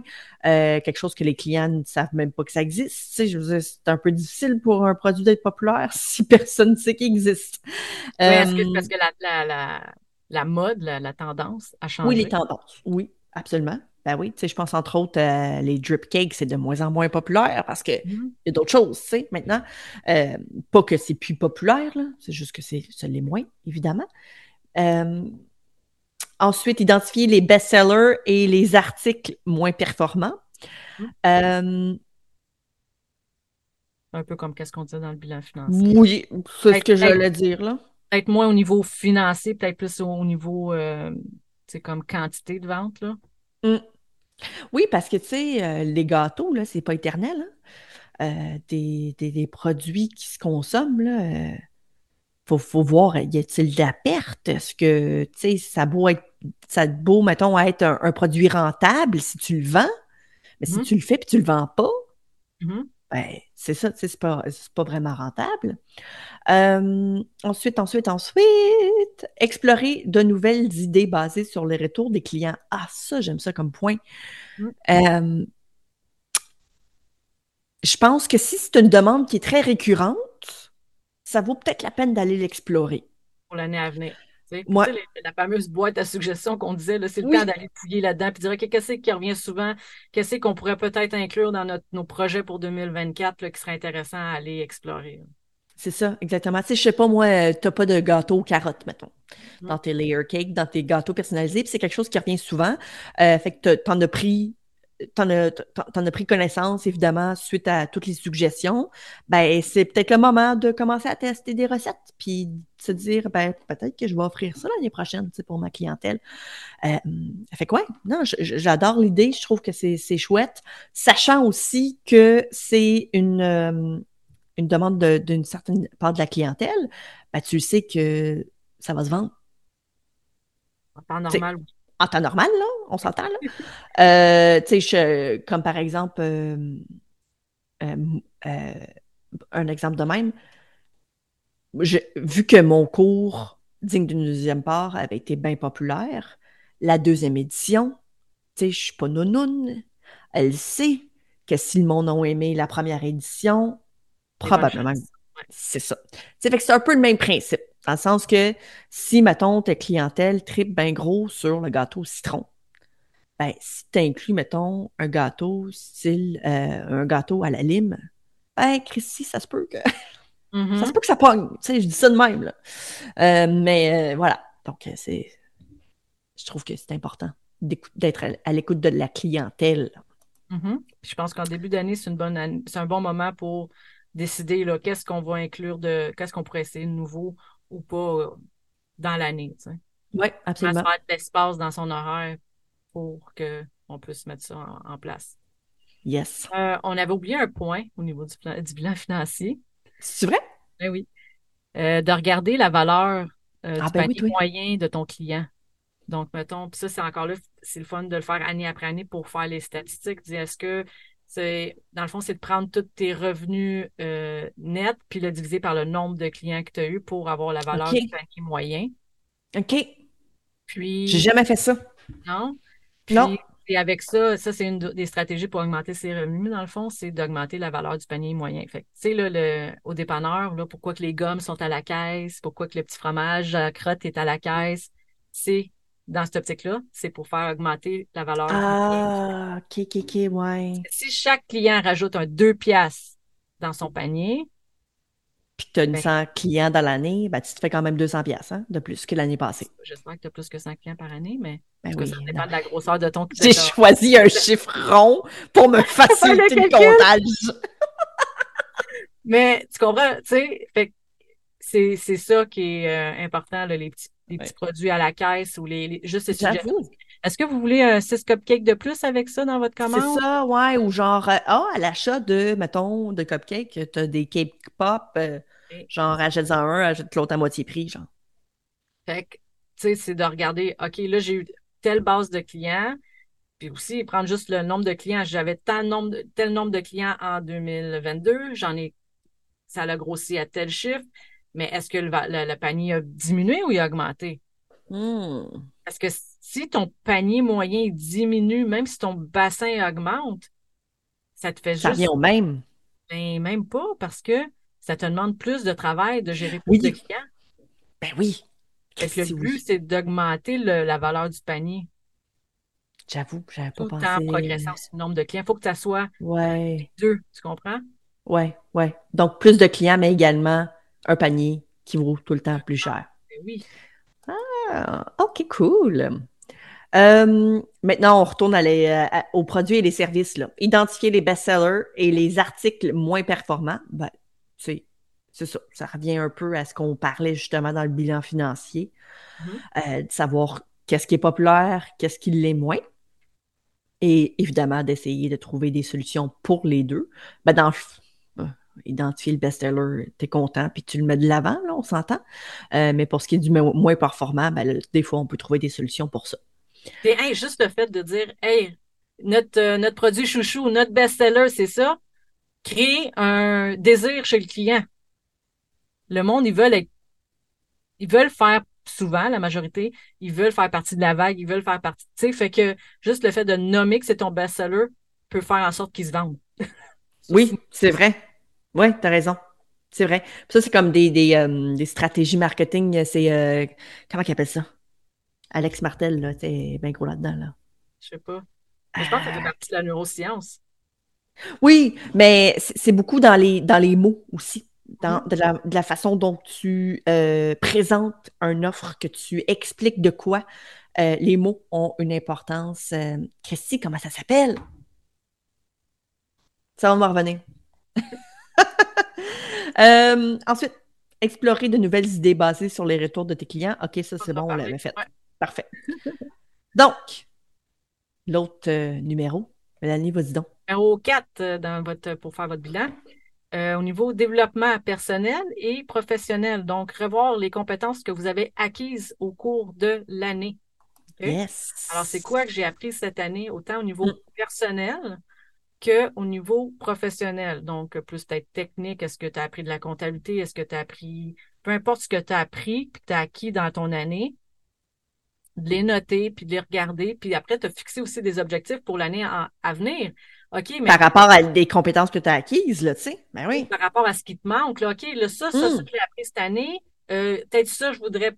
Euh, quelque chose que les clients ne savent même pas que ça existe? Tu sais, je veux dire, c'est un peu difficile pour un produit d'être populaire si personne ne sait qu'il existe. Oui, est-ce que c'est parce que la, la, la, la mode, la, tendance a changé? Oui, les tendances, oui, absolument. Ben oui, tu sais, je pense entre autres, euh, les drip cakes, c'est de moins en moins populaire parce qu'il mm-hmm. y a d'autres choses, tu sais, maintenant. Euh, pas que c'est plus populaire, c'est juste que c'est, ça l'est moins, évidemment. Euh, ensuite, identifier les best-sellers et les articles moins performants. Mm-hmm. Un peu comme qu'est-ce qu'on dit dans le bilan financier. Oui, c'est ce que j'allais dire, là. Peut-être moins au niveau financier, peut-être plus au niveau, c'est comme quantité de vente, là. Mm. Oui, parce que, tu sais, euh, les gâteaux, là, c'est pas éternel. Hein. Euh, des, produits qui se consomment, là, euh, faut, voir, y a-t-il de la perte? Est-ce que, tu sais, ça beau être, ça beau, mettons, être un, produit rentable si tu le vends, mais si mm-hmm. tu le fais puis tu le vends pas, mm-hmm. Ben, c'est ça, c'est pas, pas vraiment rentable. ensuite, ensuite, ensuite, explorer de nouvelles idées basées sur les retours des clients. Ah, ça, j'aime ça comme point. Mmh. je pense que si c'est une demande qui est très récurrente, ça vaut peut-être la peine d'aller l'explorer. Pour l'année à venir. La fameuse boîte à suggestions qu'on disait, c'est le temps d'aller fouiller là-dedans et dire qu'est-ce qui revient souvent, qu'est-ce qu'on pourrait peut-être inclure dans notre, nos projets pour 2024 qui serait intéressant à aller explorer. C'est ça, exactement. Tu sais, je sais pas, moi, euh, t'as pas de gâteau carotte, mettons, mm. dans tes layer cakes, dans tes gâteaux personnalisés, puis c'est quelque chose qui revient souvent. Euh, fait que t'en as pris t'en as, as pris connaissance, évidemment, suite à toutes les suggestions, ben, c'est peut-être le moment de commencer à tester des recettes, puis se dire, ben, peut-être que je vais offrir ça l'année prochaine, pour ma clientèle. Euh, fait quoi? Non, j'adore l'idée, je trouve que c'est chouette, sachant aussi que c'est une, euh, une demande d'une certaine part de la clientèle, ben, tu sais que ça va se vendre. En temps normal, En temps normal, là, on s'entend, là. Euh, tu sais, comme par exemple, euh, euh, un exemple de même, vu que mon cours digne d'une deuxième part avait été bien populaire, la deuxième édition, tu sais, je suis pas nounoun, elle sait que si le monde a aimé la première édition, Probablement. C'est ça. C'est un peu le même principe. Dans le sens que si, mettons, ta clientèle tripe bien gros sur le gâteau citron, ben, si tu inclus, mettons, un gâteau style euh, un gâteau à la lime, ben, Christy, ça se peut que. Ça se mm-hmm. peut que ça pogne. Tu sais, je dis ça de même, là. Euh, mais euh, voilà. Donc, c'est. Je trouve que c'est important d'être à l'écoute de la clientèle. Mm-hmm. Je pense qu'en début d'année, c'est une bonne c'est un bon moment pour décider là, qu'est-ce qu'on va inclure de qu'est-ce qu'on pourrait essayer de nouveau ou pas euh, dans l'année. Oui, absolument. Faire de l'espace dans son horaire pour qu'on puisse mettre ça en, place? Yes. Euh, on avait oublié un point au niveau du, bilan financier. C'est vrai? Ben oui. Euh, de regarder la valeur ah, du ben panier moyen de ton client. Donc, mettons, ça, c'est encore là, c'est le fun de le faire année après année pour faire les statistiques. Est-ce que c'est, dans le fond, c'est de prendre tous tes revenus euh, nets puis le diviser par le nombre de clients que tu as eu pour avoir la valeur du panier moyen. OK. Puis. J'ai jamais fait ça. Non? non. Et avec ça, ça, c'est une des stratégies pour augmenter ses revenus, dans le fond, c'est d'augmenter la valeur du panier moyen. Fait tu sais, là, le, au dépanneur, là, pourquoi que les gommes sont à la caisse, pourquoi que le petit fromage à crotte est à la caisse, c'est dans cette optique-là, c'est pour faire augmenter la valeur. Ah, ok, ok, ok, ouais. Si chaque client rajoute un 2 piastres dans son panier, puis tu as 100 ben clients dans l'année, ben, tu te fais quand même 200 pièces hein, de plus que l'année passée. J'espère que tu as plus que 100 clients par année, mais ben ça dépend de la grosseur de ton J'ai choisi un chiffre rond pour me faciliter le comptage. mais tu comprends, tu sais, c'est ça qui est euh, important, les petits des petits produits à la caisse ou les, juste ces Est-ce que vous voulez un 6 cupcakes de plus avec ça dans votre commande? C'est ça, ouais. Ou genre, euh, ah, à l'achat de, mettons, de cupcakes, tu as des cake pop, euh, genre, achète-en un, achète l'autre à moitié prix, genre. Fait que, tu sais, c'est de regarder, OK, là, j'ai eu telle base de clients. Puis aussi, prendre juste le nombre de clients. J'avais tel nombre, de, tel nombre de clients en 2022, j'en ai, ça a grossi à tel chiffre, mais est-ce que le, le, panier a diminué ou il a augmenté? Hmm. Parce que si ton panier moyen diminue, même si ton bassin augmente, ça te fait ça juste. Ça au même. Ben, même pas, parce que ça te demande plus de travail de gérer plus de clients. Ben oui. Fait que le but, c'est d'augmenter la valeur du panier. J'avoue, j'avais pas Tout pensé. en progressant aussi le nombre de clients. Il faut que ça soit ouais. deux, tu comprends? Ouais, ouais. Donc, plus de clients, mais également un panier qui vaut tout le temps plus cher. Ben oui. Ah, OK, cool. Euh, maintenant, on retourne à aux produits et les services. Là. Identifier les best-sellers et les articles moins performants. Ben, c'est ça. Ça revient un peu à ce qu'on parlait justement dans le bilan financier. Mm-hmm. Euh, de savoir qu'est-ce qui est populaire, qu'est-ce qui l'est moins et évidemment d'essayer de trouver des solutions pour les deux. Ben dans euh, identifier le best-seller, tu es content, puis tu le mets de l'avant, là, on s'entend. Euh, mais pour ce qui est du moins performant, ben, des fois, on peut trouver des solutions pour ça. Et juste le fait de dire, hey, notre, euh, notre produit chouchou, notre best-seller, c'est ça, créer un désir chez le client. Le monde, ils veulent être, ils veulent faire souvent, la majorité, ils veulent faire partie de la vague, ils veulent faire partie. Tu sais, fait que juste le fait de nommer que c'est ton best-seller peut faire en sorte qu'ils se vendent. oui, c'est vrai. Oui, tu as raison. C'est vrai. ça, c'est comme des, des, euh, des, stratégies marketing. C'est. Euh, comment qu'ils appelle ça? Alex Martel, là, t'es bien gros là-dedans, là. Je sais pas. Mais je pense que ça fait partie de la neuroscience. Oui, mais c'est beaucoup dans les, dans les mots aussi dans, Mm-hmm. de, la, de, la, façon dont tu euh, présentes une offre, que tu expliques de quoi euh, les mots ont une importance. Euh, Christy, comment ça s'appelle? Ça va me revenir. Euh, ensuite, explorer de nouvelles idées basées sur les retours de tes clients. OK, ça, c'est bon, on l'avait fait. Ouais. Parfait. Donc, l'autre euh, numéro, Mélanie, vas-y donc. Numéro 4 dans votre, pour faire votre bilan. Euh, au niveau développement personnel et professionnel. Donc, revoir les compétences que vous avez acquises au cours de l'année. Okay? Yes. Alors, c'est quoi que j'ai appris cette année, autant au niveau mm. personnel qu'au niveau professionnel? Donc, plus peut-être technique, est-ce que tu as appris de la comptabilité? Est-ce que tu as appris, peu importe ce que tu as appris puis que tu as acquis dans ton année, de les noter, puis de les regarder, puis après, te fixer aussi des objectifs pour l'année à venir. OK, mais. Par rapport à des compétences que tu as acquises, là, tu sais. Ben oui. Par rapport à ce qui te manque, là, OK, là, ça, ça, Mm. ça que j'ai appris cette année, euh, peut-être ça, je voudrais euh,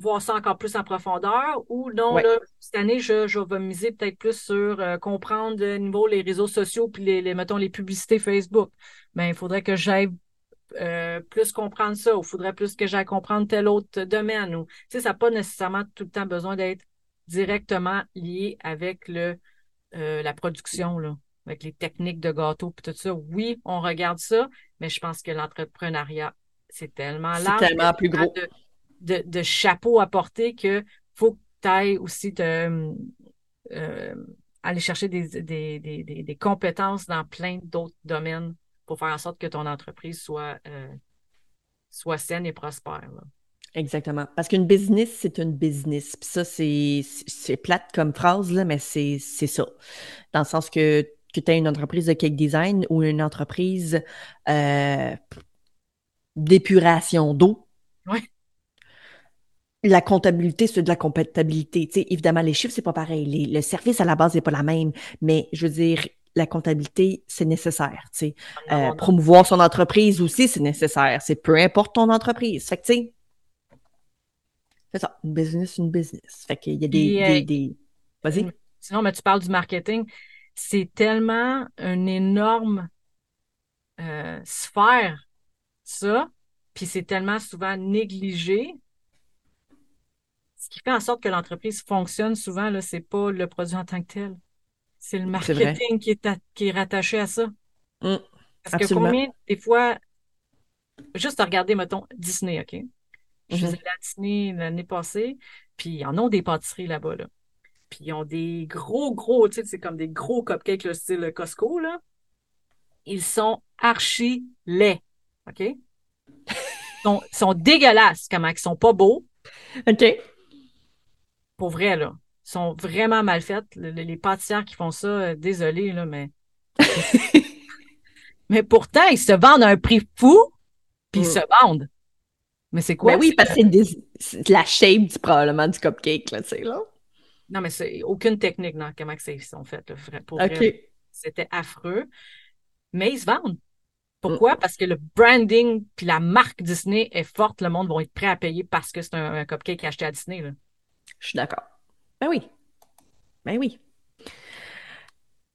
voir ça encore plus en profondeur, ou non, Ouais. là, cette année, je, je vais miser peut-être plus sur euh, comprendre de niveau les réseaux sociaux, puis les, les, mettons, les publicités Facebook. Ben, il faudrait que j'aille euh, plus comprendre ça, ou il faudrait plus que j'aille comprendre tel autre domaine. Ou, tu sais, ça n'a pas nécessairement tout le temps besoin d'être directement lié avec le, euh, la production, là, avec les techniques de gâteau et tout ça. Oui, on regarde ça, mais je pense que l'entrepreneuriat, c'est tellement C'est large. tellement plus gros. De, de, de chapeau à porter que faut que tu ailles aussi te, euh, aller chercher des, des, des, des, compétences dans plein d'autres domaines pour faire en sorte que ton entreprise soit, euh, soit saine et prospère. là. Exactement. Parce qu'une business, c'est une business. Puis ça, c'est plate comme phrase, là, mais c'est c'est ça. Dans le sens que, que tu as une entreprise de cake design ou une entreprise euh, d'épuration d'eau. Ouais. La comptabilité, c'est de la comptabilité. Tu sais, évidemment, les chiffres, c'est pas pareil. Les- le service à la base n'est pas la même. Mais je veux dire, la comptabilité, c'est nécessaire. Tu sais. En Euh, promouvoir son entreprise aussi, c'est nécessaire. C'est peu importe ton entreprise. Fait que, tu sais, c'est ça. Une business, une business. Fait qu'il y a des. Euh, des, des... Vas-y. Sinon, mais tu parles du marketing. C'est tellement une énorme euh, sphère, ça, puis c'est tellement souvent négligé. Ce qui fait en sorte que l'entreprise fonctionne souvent, là, c'est pas le produit en tant que tel. C'est le marketing qui est, à- qui est rattaché à ça. Mm, Parce que combien, des fois, juste à regarder, mettons, Disney, OK? Je Mhm. faisais la Disney l'année passée, puis ils en ont des pâtisseries là-bas, là. Puis ils ont des gros, gros, tu sais, c'est comme des gros cupcakes, le style Costco, là. Ils sont archi laids, OK? Ils sont, sont dégueulasses, comment? Ils sont pas beaux, OK. Pour vrai, là. Ils sont vraiment mal faites. les pâtissières qui font ça, euh, désolé, là, mais. mais pourtant, ils se vendent à un prix fou, puis ils mm. se vendent. Mais c'est quoi? Ben oui, parce que c'est la shape du, probablement du cupcake, là, tu sais, là. Non, mais c'est aucune technique dans comment ils sont faits. Pour c'était affreux. Mais ils se vendent. Pourquoi? Mm. Parce que le branding puis la marque Disney est forte. Le monde va être prêt à payer parce que c'est un, cupcake acheté à Disney. Là. Je suis d'accord. Ben oui. Ben oui.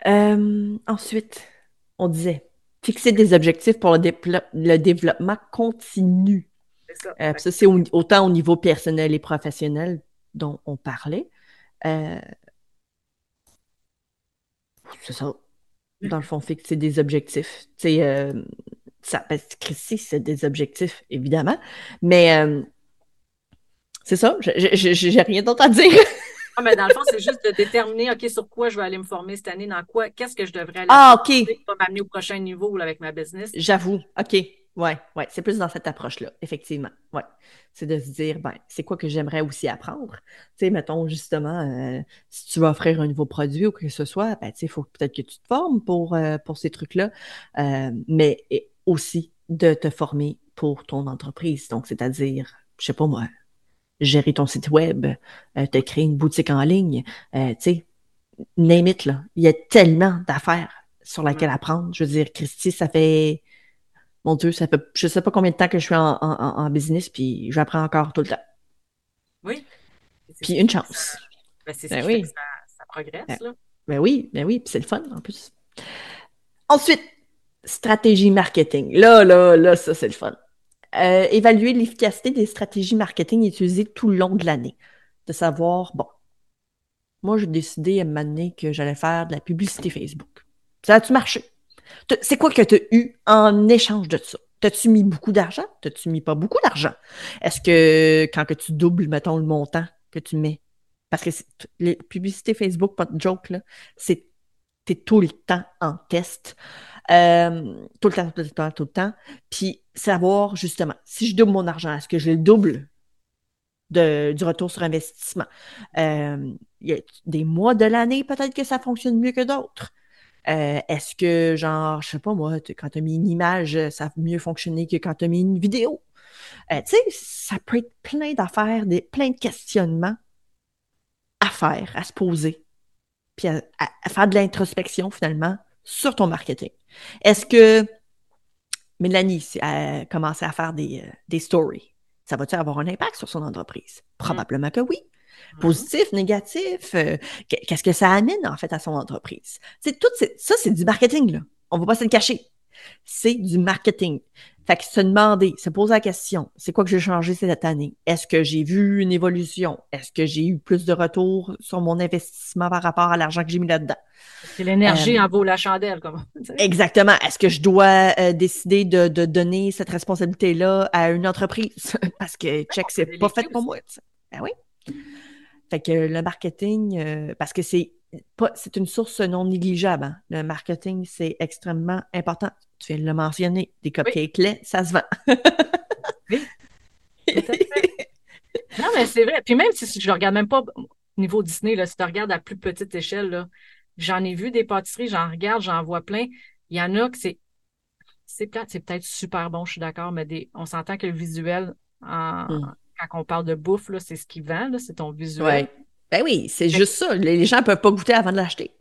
Euh, ensuite, on disait fixer des objectifs pour le, développement continu. Ça, euh, ça c'est autant au niveau personnel et professionnel dont on parlait. Euh, c'est ça. Dans le fond, fixer des objectifs. Tu sais, euh, ça, c'est des objectifs, évidemment. Mais c'est ça, j'ai rien d'autre à dire. Ah, mais dans le fond, c'est juste de déterminer, OK, sur quoi je vais aller me former cette année, dans quoi, qu'est-ce que je devrais aller ah, OK. pour m'amener au prochain niveau avec ma business. J'avoue, OK. Ouais, ouais, c'est plus dans cette approche-là, effectivement. Ouais. C'est de se dire, ben, c'est quoi que j'aimerais aussi apprendre? Tu sais, mettons, justement, euh, si tu vas offrir un nouveau produit ou que ce soit, ben, tu sais, il faut peut-être que tu te formes pour, euh, pour ces trucs-là, euh, mais aussi de te former pour ton entreprise. Donc, c'est-à-dire, je sais pas moi, gérer ton site web, te créer une boutique en ligne, tu sais, name it, là. Il y a tellement d'affaires sur laquelle apprendre. Je veux dire, Christy, ça fait mon Dieu, ça fait je sais pas combien de temps que je suis en, business, puis j'apprends encore tout le temps. Oui. Puis une chance. Ben, c'est ben ça, oui. ça, progresse, ben, là. Ben oui, ben oui, puis c'est le fun en plus. Ensuite, stratégie marketing. Là, là, là, ça, c'est le fun. Euh, évaluer l'efficacité des stratégies marketing utilisées tout le long de l'année. De savoir, bon, moi, j'ai décidé à un moment que j'allais faire de la publicité Facebook. Ça a-tu marché? C'est quoi que tu as eu en échange de ça? T'as-tu mis beaucoup d'argent? T'as-tu mis pas beaucoup d'argent? Est-ce que quand que tu doubles, mettons, le montant que tu mets? Parce que les publicités Facebook, pas de joke, là, c'est t'es tout le temps en test. Euh, tout le temps, tout le temps, tout le temps. Puis savoir justement, si je double mon argent, est-ce que je le double du retour sur investissement? Euh, il y a des mois de l'année, peut-être que ça fonctionne mieux que d'autres. Euh, est-ce que, genre, je sais pas moi, quand tu as mis une image, ça a mieux fonctionné que quand tu as mis une vidéo? Euh, tu sais, ça peut être plein d'affaires, plein de questionnements à faire, à se poser, puis à, faire de l'introspection finalement sur ton marketing. Est-ce que Mélanie a commencé à faire des, euh, des stories? Ça va-tu avoir un impact sur son entreprise? Mmh. Probablement que oui. Mmh. Positif, négatif, euh, qu'est-ce que ça amène en fait à son entreprise? C'est tout ça, c'est du marketing là. On va pas se le cacher. C'est du marketing. Fait que se demander, se poser la question, c'est quoi que j'ai changé cette année? Est-ce que j'ai vu une évolution? Est-ce que j'ai eu plus de retour sur mon investissement par rapport à l'argent que j'ai mis là-dedans? C'est l'énergie euh, en vaut la chandelle, comment? Exactement. Est-ce que je dois euh, décider de, de, donner cette responsabilité-là à une entreprise? Parce que check, c'est pas fait pour moi. Ben oui. Fait que le marketing, euh, parce que c'est c'est une source non négligeable. Hein. Le marketing, c'est extrêmement important. Tu viens de le mentionner, des cupcakes oui. ça se vend. oui. non, mais c'est vrai. Puis même si je regarde même pas au niveau Disney, là, si tu regardes à plus petite échelle, j'en ai vu des pâtisseries, j'en regarde, j'en vois plein. Il y en a que c'est c'est c'est peut-être super bon, je suis d'accord, mais des, on s'entend que le visuel en, mm quand on parle de bouffe, c'est ce qui vend, c'est ton visuel. Ouais. Ben oui, c'est juste ça. Les gens ne peuvent pas goûter avant de l'acheter.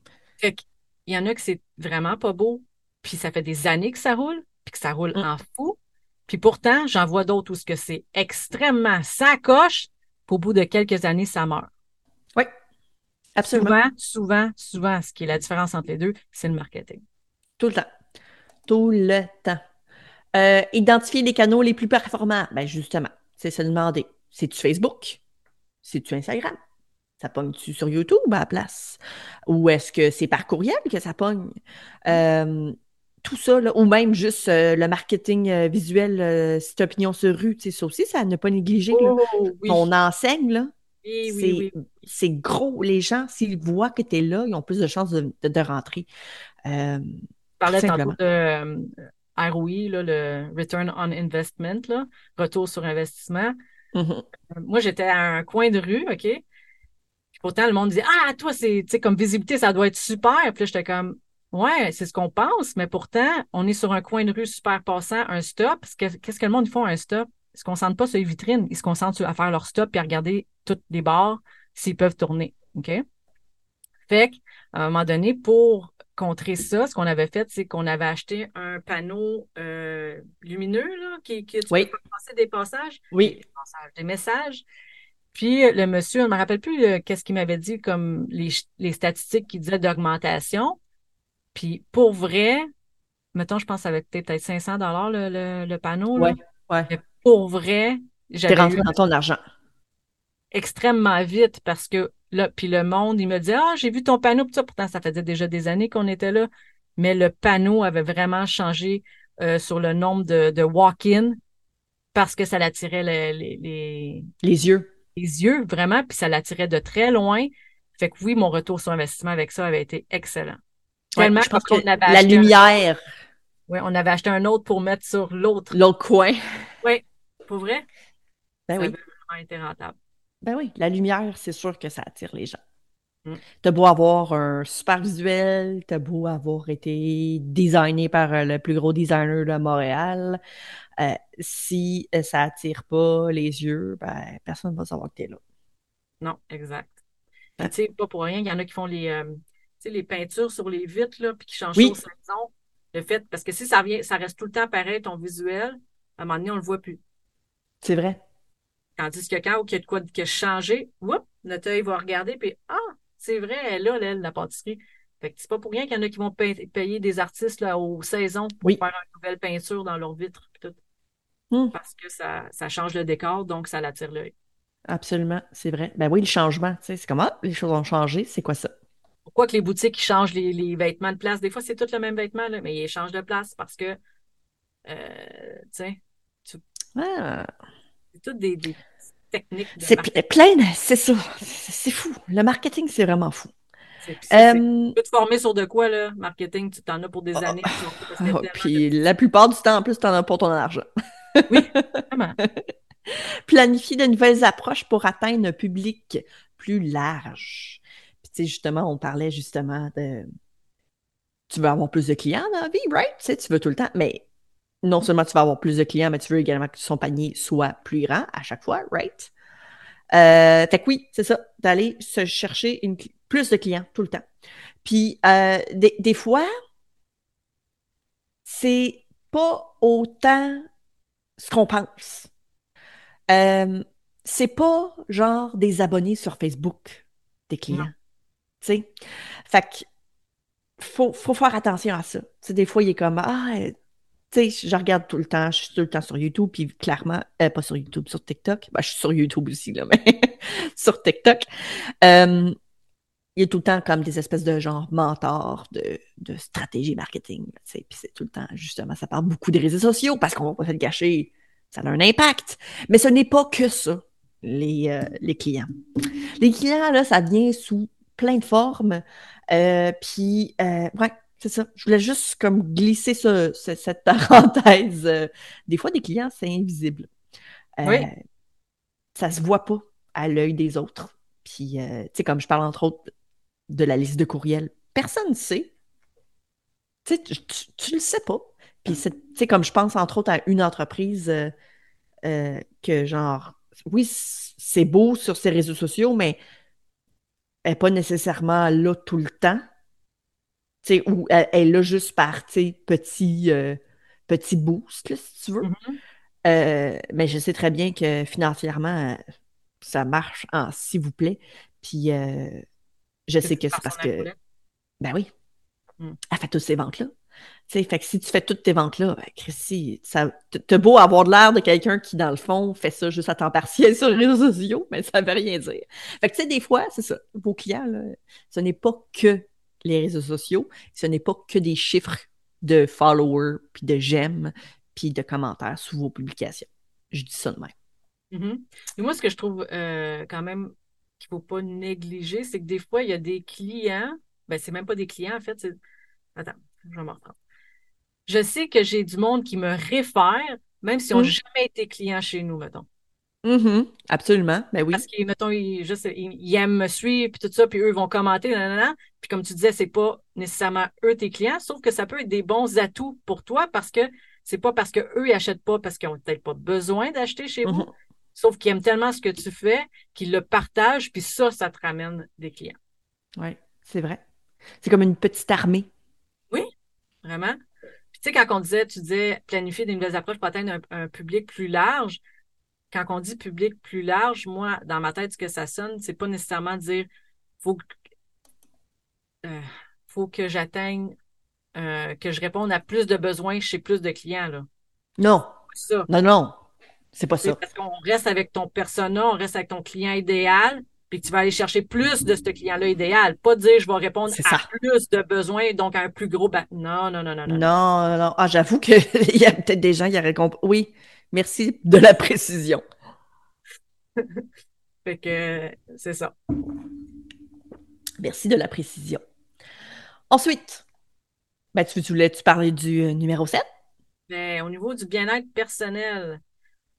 Il y en a que c'est vraiment pas beau, puis ça fait des années que ça roule, puis que ça roule mm. en fou. Puis pourtant, j'en vois d'autres où ce que c'est extrêmement sacoche, puis au bout de quelques années, ça meurt. Oui, absolument. Souvent, souvent, souvent, ce qui est la différence entre les deux, c'est le marketing. Tout le temps. Tout le temps. Euh, identifier les canaux les plus performants. Ben justement, c'est se demander, c'est-tu Facebook? C'est-tu Instagram? Ça pogne-tu sur YouTube à la place? Ou est-ce que c'est par courriel que ça pogne? Euh, tout ça, ou même juste euh, le marketing euh, visuel, cette opinion sur rue, ça aussi, ça ne pas négliger. Oh, On enseigne, là. c'est gros. Les gens, s'ils voient que tu es là, ils ont plus de chances de, de, rentrer. Euh, parlais tantôt de ROI, le Return on Investment, retour sur investissement. Mm-hmm. Moi, j'étais à un coin de rue, OK? Pourtant, le monde disait Ah, toi, c'est comme visibilité, ça doit être super. Puis là, j'étais comme Ouais, c'est ce qu'on pense, mais pourtant, on est sur un coin de rue super passant, un stop. Qu'est-ce que le monde font un stop? Ils se concentrent pas sur les vitrines, ils se concentrent à faire leur stop et à regarder toutes les bars s'ils peuvent tourner. OK? Fait qu'à un moment donné, pour contrer ça, ce qu'on avait fait, c'est qu'on avait acheté un panneau euh, lumineux là, qui, qui tu oui. passer des passages, oui. des, passages, des messages. Puis le monsieur, je ne me rappelle plus euh, qu'est-ce qu'il m'avait dit comme les, les statistiques qui disaient d'augmentation. Puis pour vrai, mettons, je pense que ça avait peut-être 500 dollars le, le, panneau. Ouais, ouais. Mais pour vrai, j'avais rentré dans ton argent. Extrêmement vite parce que là, puis le monde, il me dit Ah, j'ai vu ton panneau, puis ça, pourtant, ça faisait déjà des années qu'on était là. Mais le panneau avait vraiment changé euh, sur le nombre de, de walk-in parce que ça l'attirait les, les, les yeux les yeux, vraiment, puis ça l'attirait de très loin. Fait que oui, mon retour sur investissement avec ça avait été excellent. Tellement je pense qu'on avait la lumière. Oui, on avait acheté un autre pour mettre sur l'autre. L'autre coin. Oui, pour vrai? Ben ça oui. avait vraiment été rentable. Ben oui, la lumière, c'est sûr que ça attire les gens. Mm. T'as beau avoir un super visuel, t'as beau avoir été designé par euh, le plus gros designer de Montréal, euh, si euh, ça attire pas les yeux, ben personne ne va savoir que t'es là. Non, exact. Puis, tu sais, pas pour rien, il y en a qui font les, euh, tu les peintures sur les vitres, là, puis qui changent Oui. aux saisons. Le fait, parce que si ça vient, ça reste tout le temps pareil, ton visuel, à un moment donné, on le voit plus. C'est vrai. Tandis que quand il y a de quoi qui a changé, whoop, notre œil va regarder, puis ah, c'est vrai, elle est là, elle, la pâtisserie. Fait que c'est pas pour rien qu'il y en a qui vont paye- payer des artistes là, aux saisons pour Oui. faire une nouvelle peinture dans leur vitre. tout. Hmm. Parce que ça, ça change le décor, donc ça l'attire l'œil. Absolument, c'est vrai. Ben oui, le changement, tu sais, c'est comment les choses ont changé, c'est quoi ça? Pourquoi que les boutiques changent les, les vêtements de place? Des fois, c'est tout le même vêtement, là, mais ils changent de place parce que, euh, tu sais, Ah, c'est toutes des, des techniques de c'est plein, c'est ça. C'est fou. Le marketing, c'est vraiment fou. Ça, Euh, Tu peux te former sur de quoi, là? Marketing, tu t'en as pour des années. tu ah, tellement puis la plupart du temps, en plus, t'en as pour ton argent. Oui, vraiment. Planifier de nouvelles approches pour atteindre un public plus large. Puis, tu sais, justement, on parlait justement de. Tu veux avoir plus de clients dans la vie, right? Tu sais, tu veux tout le temps. Mais non seulement tu vas avoir plus de clients, mais tu veux également que son panier soit plus grand à chaque fois, right? Euh, fait que oui, c'est ça, d'aller se chercher une, plus de clients tout le temps. Puis, euh, des, des fois, c'est pas autant ce qu'on pense. Euh, c'est pas genre des abonnés sur Facebook, des clients. Tu sais? Fait que faut, faut faire attention à ça. Tu sais, des fois, il est comme Ah, euh, tu sais, je regarde tout le temps, je suis tout le temps sur YouTube, puis clairement, euh, pas sur YouTube, sur TikTok. Ben, je suis sur YouTube aussi, là, mais sur TikTok. Euh, il y a tout le temps comme des espèces de genre mentors de, de stratégie marketing. Puis c'est tout le temps, justement, ça parle beaucoup des réseaux sociaux parce qu'on va pas se le cacher, ça a un impact. Mais ce n'est pas que ça, les, euh, les clients. Les clients, là, ça vient sous plein de formes. Euh, puis, euh, ouais, c'est ça. Je voulais juste comme glisser ce- ce- cette parenthèse. Des fois, des clients, c'est invisible. Oui. Ça se voit pas à l'œil des autres. Puis, euh, tu sais, comme je parle entre autres de la liste de courriels, personne ne sait. Tu tu, le sais pas. Puis, c'est- comme je pense entre autres à une entreprise euh, euh, que, genre, oui, c'est beau sur ses réseaux sociaux, mais elle n'est pas nécessairement là tout le temps. Tu sais, ou elle, elle est là juste par, tu petit, euh, petit boost, là, si tu veux. Mhm. Euh, mais je sais très bien que financièrement, ça marche en s'il vous plaît. Puis euh, je sais que c'est parce que. Ben oui. Mm. Elle fait toutes ces ventes-là. Tu sais, fait que si tu fais toutes tes ventes-là, ben Christy, t'as beau avoir l'air de quelqu'un qui, dans le fond, fait ça juste à temps partiel sur les réseaux sociaux, mais ça veut rien dire. Fait que tu sais, des fois, c'est ça. Vos clients, là, ce n'est pas que les réseaux sociaux, ce n'est pas que des chiffres de followers, puis de j'aime, puis de commentaires sous vos publications. Je dis ça de même. Mhm. Et moi, ce que je trouve euh, quand même qu'il ne faut pas négliger, c'est que des fois, il y a des clients, ben, c'est même pas des clients, en fait, c'est. Attends, je vais me reprendre. Je sais que j'ai du monde qui me réfère, même s'ils n'ont Mm. jamais été clients chez nous, mettons. Mhm, absolument. Ben oui. Parce qu'ils, mettons, ils, juste, ils, ils aiment me suivre, puis tout ça, puis eux vont commenter, nanana. Puis comme tu disais, c'est pas nécessairement eux tes clients, sauf que ça peut être des bons atouts pour toi parce que c'est pas parce qu'eux, ils achètent pas parce qu'ils ont peut-être pas besoin d'acheter chez vous, Mhm. Sauf qu'ils aiment tellement ce que tu fais qu'ils le partagent, puis ça, ça te ramène des clients. Oui, c'est vrai. C'est comme une petite armée. Vraiment. Puis tu sais, quand on disait, tu disais planifier des nouvelles approches pour atteindre un, un public plus large, quand on dit public plus large, moi, dans ma tête, ce que ça sonne, c'est pas nécessairement dire faut que, euh, faut que j'atteigne, euh, que je réponde à plus de besoins chez plus de clients, là. Non, ça. non, non. C'est pas C'est ça. parce qu'on reste avec ton persona, on reste avec ton client idéal, puis tu vas aller chercher plus de ce client-là idéal. Pas dire je vais répondre à plus de besoins, donc à un plus gros. ba- Non, non, non, non, non. Non. Ah, j'avoue qu'il y a peut-être des gens qui auraient compris. Oui, merci de la précision. Fait que c'est ça. Merci de la précision. Ensuite, ben, tu, tu voulais-tu parler du euh, numéro 7? Mais au niveau du bien-être personnel,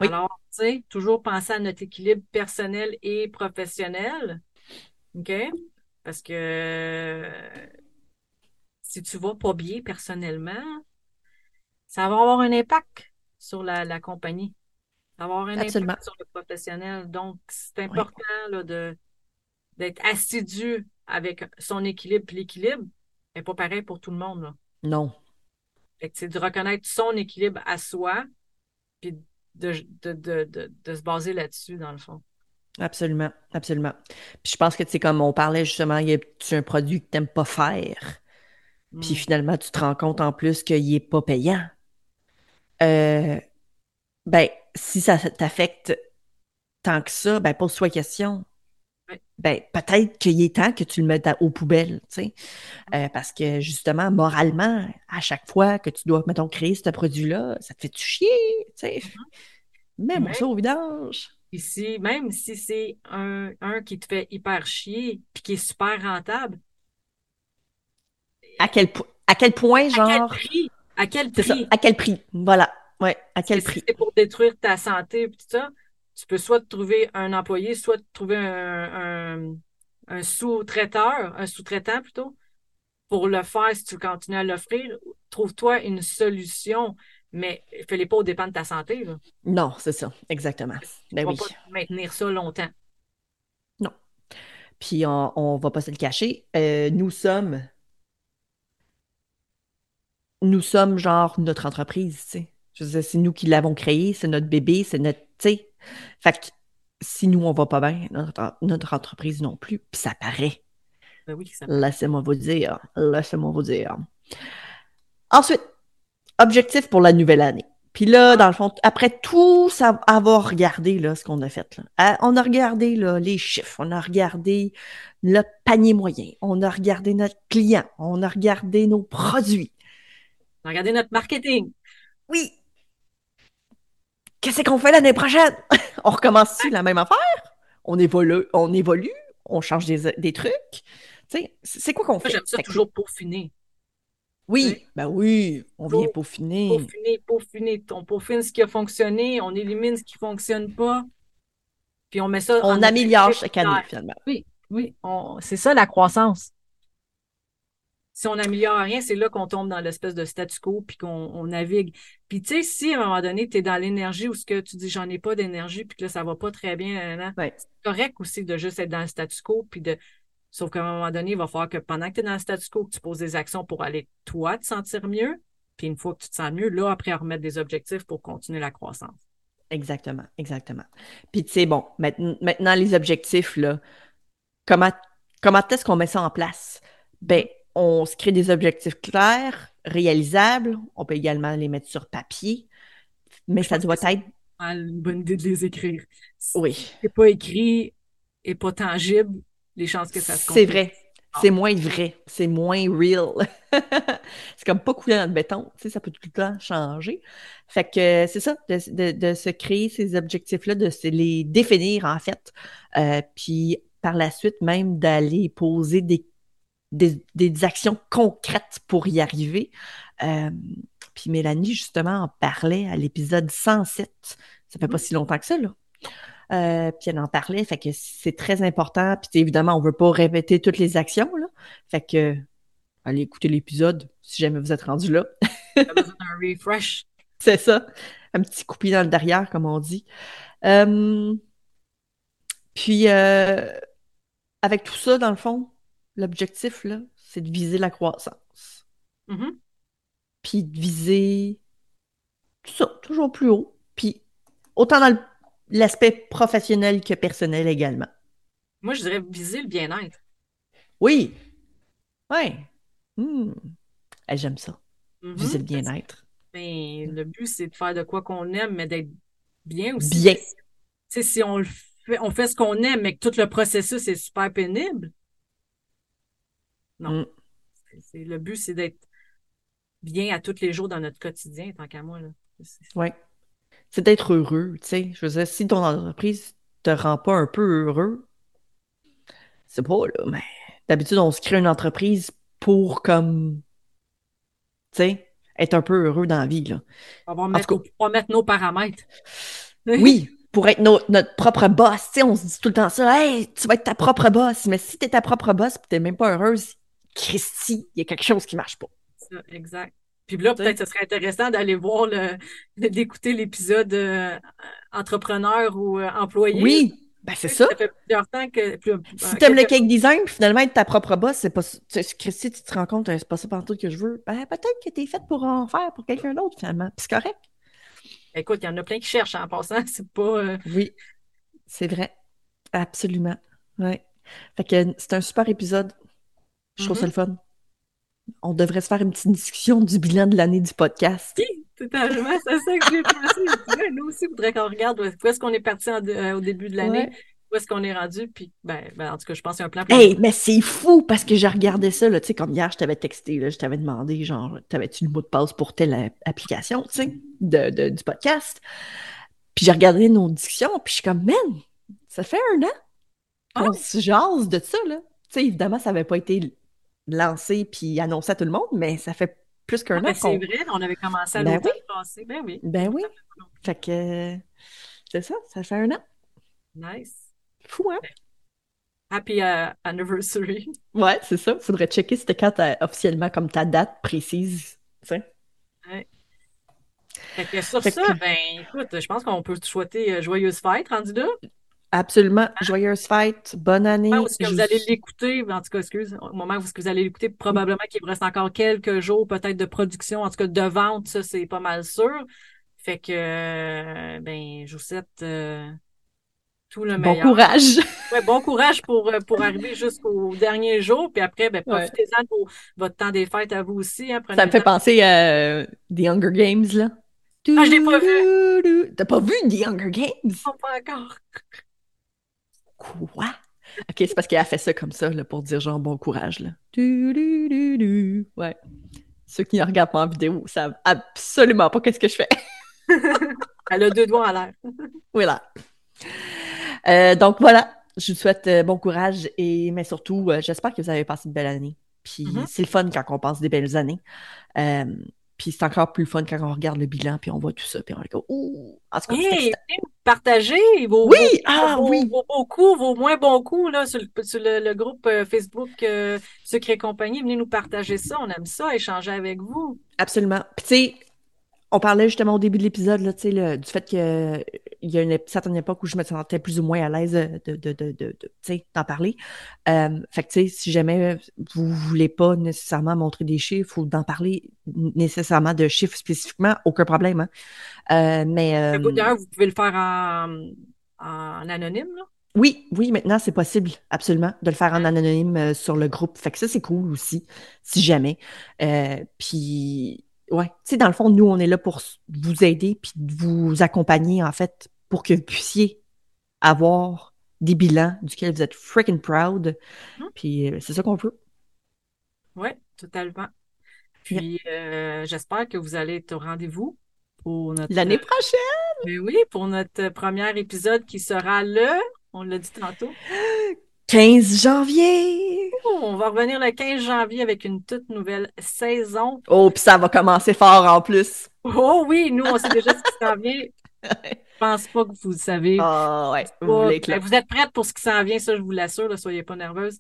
Oui. alors, tu sais, toujours penser à notre équilibre personnel et professionnel. OK? Parce que si tu vas pas bien personnellement, ça va avoir un impact sur la, la compagnie. Ça va avoir un Absolument. impact sur le professionnel. Donc, c'est important là, de, d'être assidu avec son équilibre. Puis l'équilibre n'est pas pareil pour tout le monde. Là. Non. Fait que c'est de reconnaître son équilibre à soi, puis de, de, de, de, se baser là-dessus, dans le fond. Absolument, absolument. Puis je pense que, tu sais, comme on parlait justement, il y a un produit que tu n'aimes pas faire. Puis Mm. finalement, tu te rends compte en plus qu'il n'est pas payant. Euh, ben, si ça t'affecte tant que ça, ben, pose-toi question. Ben, peut-être qu'il est temps que tu le mettes à- aux poubelles, tu sais. Euh, parce que justement, moralement, à chaque fois que tu dois, mettons, créer ce produit-là, ça te fait-tu chier, tu sais? Mets-moi Ouais. ça au vidange. Si, même si c'est un, un qui te fait hyper chier, puis qui est super rentable, À quel, à quel point, à quel genre, prix? À quel ça, prix? à quel prix? Voilà, ouais, à quel Si prix? c'est pour détruire ta santé, puis tout ça, tu peux soit te trouver un employé, soit te trouver un, un, un sous-traiteur, un sous-traitant plutôt, pour le faire si tu continues à l'offrir. Trouve-toi une solution, mais fais-les pas au dépend de ta santé. Là. Non, c'est ça, exactement. Tu Ben vas oui. pas maintenir ça longtemps. Puis on, on va pas se le cacher, euh, nous sommes, nous sommes genre notre entreprise, tu sais. Je veux dire, c'est nous qui l'avons créé, c'est notre bébé, c'est notre, tu sais. Fait que si nous on va pas bien, notre, notre entreprise non plus, puis ça paraît. Ben oui, ça Laissez-moi vous dire, laissez-moi vous dire. Ensuite, objectif pour la nouvelle année. Puis là, dans le fond, après tout ça, avoir regardé là, ce qu'on a fait, là, euh, on a regardé là, les chiffres, on a regardé le panier moyen, on a regardé notre client, on a regardé nos produits. Regardez notre marketing. Oui! Qu'est-ce qu'on fait l'année prochaine? on recommence-tu la même affaire? On évolue, on évolue, on change des, des trucs? C'est quoi qu'on fait? j'aime ça toujours peaufiner. Oui, Oui. ben oui, on vient peaufiner. Peaufiner, peaufiner. On peaufine ce qui a fonctionné, on élimine ce qui ne fonctionne pas. Puis on met ça On améliore chaque année, finalement. Oui, oui, on- c'est ça la croissance. Si on n'améliore rien, c'est là qu'on tombe dans l'espèce de statu quo puis qu'on on navigue. Puis tu sais, si à un moment donné, tu es dans l'énergie ou ce que tu dis j'en ai pas d'énergie puis que là, ça va pas très bien, Ouais. c'est correct aussi de juste être dans le statu quo puis de. Sauf qu'à un moment donné, il va falloir que pendant que tu es dans le statu quo, que tu poses des actions pour aller toi te sentir mieux. Puis une fois que tu te sens mieux, là, après, remettre des objectifs pour continuer la croissance. Exactement, exactement. Puis tu sais, bon, maintenant, maintenant les objectifs, là, comment, comment est-ce qu'on met ça en place? Ben, on se crée des objectifs clairs, réalisables. On peut également les mettre sur papier, mais Je ça doit être... Ah, une bonne idée de les écrire. Si Oui, c'est pas écrit et pas tangible, les chances que ça se c'est vrai. C'est moins vrai, c'est moins real. c'est comme pas couler dans le béton, tu sais, ça peut tout le temps changer. Fait que euh, c'est ça, de, de- de se créer ces objectifs-là, de se les définir en fait, Euh, puis par la suite même d'aller poser des, des, des actions concrètes pour y arriver. Euh, puis Mélanie, justement, en parlait à l'épisode 107. Ça fait pas si longtemps que ça, là. Euh, puis elle en parlait, fait que c'est très important. Puis évidemment, on veut pas répéter toutes les actions, là. Fait que allez écouter l'épisode si jamais vous êtes rendu là. d'un refresh. C'est ça. Un petit coupé dans le derrière, comme on dit. Euh, puis, euh, avec tout ça, dans le fond, l'objectif, là, c'est de viser la croissance. Mhm. Puis de viser tout ça, toujours plus haut. Puis autant dans l'aspect professionnel que personnel également. Moi, je dirais viser le bien-être. Oui. Ouais. Hmm. Eh, J'aime ça. Mhm. Viser le bien-être. Mais le but, c'est de faire de quoi qu'on aime, mais d'être bien aussi. Bien. Tu sais, si on le fait, on fait ce qu'on aime, mais que tout le processus est super pénible. Non. Mm. Le but, c'est d'être bien à tous les jours dans notre quotidien, tant qu'à moi. Là. C'est- d'être heureux, tu sais. Je veux dire, si ton entreprise te rend pas un peu heureux, c'est pas, là, mais d'habitude, on se crée une entreprise pour, comme, tu sais, être un peu heureux dans la vie, là. On va mettre, cas- on va mettre nos paramètres. Oui, pour être no- notre propre boss, tu sais, on se dit tout le temps ça, hey, tu vas être ta propre boss, mais si t'es ta propre boss et t'es même pas heureuse, Christy, il y a quelque chose qui marche pas. Ça, exact. Puis là, peut-être ce serait intéressant d'aller voir le, d'écouter l'épisode euh, entrepreneur ou euh, employé. Oui, ben c'est ça. Ça fait plusieurs temps que. Plus, Si euh, t'aimes le quelques- cake design, puis finalement être ta propre boss, c'est pas Christy, tu te rends compte, euh, c'est pas ça partout que je veux. Ben peut-être que t'es faite pour en faire pour quelqu'un d'autre finalement. Puis c'est correct. Écoute, il y en a plein qui cherchent en passant. C'est pas. euh, Oui, c'est vrai. Absolument. Ouais. Fait que c'est un super épisode. Je trouve ça Mhm. le fun. On devrait se faire une petite discussion du bilan de l'année du podcast. Oui, totalement, c'est ça que j'ai pensé. Je nous aussi, il faudrait qu'on regarde où est-ce qu'on est parti en- euh, au début de l'année, Ouais. où est-ce qu'on est rendu, puis ben, ben, en tout cas, je pense qu'il y a un plan Hey, mais c'est fou parce que j'ai regardé ça, là, tu sais, comme hier, je t'avais texté, là, je t'avais demandé, genre, t'avais-tu le mot de passe pour telle euh, application, tu sais, de, de- du podcast? Puis j'ai regardé nos discussions, puis je suis comme, man, ça fait un an qu'on se jase de ça, là. Tu sais, évidemment, ça n'avait pas été lancé puis annoncé à tout le monde, mais ça fait plus qu'un Ah, an ben, qu'on... c'est vrai, on avait commencé à Ben passé. Ben oui. Ben oui. Fait que, c'est ça, ça fait un an. Nice. Fou, hein? Happy euh, anniversary. Ouais, c'est ça. Faudrait checker c'était quand officiellement comme ta date précise, tu sais. Fait que sur Fait ça, que- ben écoute, je pense qu'on peut te souhaiter euh, joyeuse fête, rendu là. Absolument. Joyeuse fête, bonne année. Où est-ce que vous allez l'écouter? En tout cas, excuse, au moment où vous allez l'écouter, probablement qu'il vous reste encore quelques jours peut-être de production, en tout cas de vente, ça c'est pas mal sûr. Fait que, euh, ben, je vous souhaite euh, tout le Bon meilleur. courage. Ouais, bon courage pour, euh, pour arriver jusqu'au dernier jour, puis après, ben, profitez-en pour votre temps des fêtes à vous aussi. Hein, Ça me fait penser à The Hunger Games, là. Ah, je l'ai pas vu. vu. T'as pas vu The Hunger Games? Non, pas encore. Quoi? Ok, c'est parce qu'elle a fait ça comme ça, là, pour dire genre bon courage, là. Du, du, du, du. Ouais. Ceux qui ne regardent pas en vidéo savent absolument pas qu'est-ce que je fais. Elle a deux doigts en l'air. Voilà. Euh, donc voilà, je vous souhaite euh, bon courage et mais surtout, euh, j'espère que vous avez passé une belle année. Puis Mhm. c'est le fun quand on passe des belles années. Puis c'est encore plus fun quand on regarde le bilan puis on voit tout ça puis on est comme ouh. En tout cas, Hey, partager vos, Oui, vos- ah vos, oui. vos coups, vos moins bons coups là, sur le, sur le, le groupe euh, Facebook euh, Secret Compagnie. Venez nous partager ça. On aime ça, échanger avec vous. Absolument. Puis tu sais, on parlait justement au début de l'épisode du fait que il y a une certaine époque où je me sentais plus ou moins à l'aise de, de, de, de, de- tu sais, d'en parler. Euh, fait que, tu sais, si jamais vous voulez pas nécessairement montrer des chiffres ou d'en parler nécessairement de chiffres spécifiquement, aucun problème. Hein. Euh, mais euh, D'ailleurs, vous pouvez le faire en, en anonyme. Là? oui, oui, maintenant c'est possible, absolument, de le faire en anonyme euh, sur le groupe. Fait que ça, c'est cool aussi, si jamais. Euh, puis, ouais, tu sais, dans le fond, nous, on est là pour vous aider puis de vous accompagner, en fait, pour que vous puissiez avoir des bilans duquel vous êtes freaking proud. Mhm. Puis, euh, c'est ça qu'on veut. Oui, totalement. Puis, euh, j'espère que vous allez être au rendez-vous pour notre. L'année prochaine! Mais oui, pour notre premier épisode qui sera le. On l'a dit tantôt. 15 janvier! Oh, on va revenir le 15 janvier avec une toute nouvelle saison. Oh, puis ça va commencer fort en plus. Oh oui, nous, on sait déjà ce qui s'en vient. Je pense pas que vous le savez. Ah ouais, vous, vous êtes prête pour ce qui s'en vient, ça, je vous l'assure, ne soyez pas nerveuse.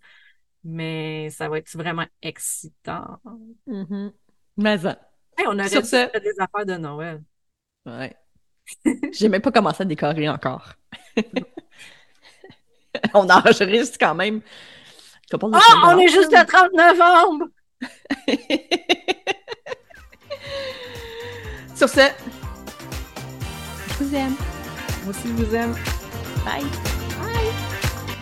Mais ça va être vraiment excitant. Mhm. Mais ça. Hey, on aurait Sur ce- des affaires de Noël. Ouais. J'ai même pas commencé à décorer encore. on enregistre quand même. Ah, faire on est juste le 30 novembre! Sur ce, je vous aime. Moi aussi, je vous aime. Bye.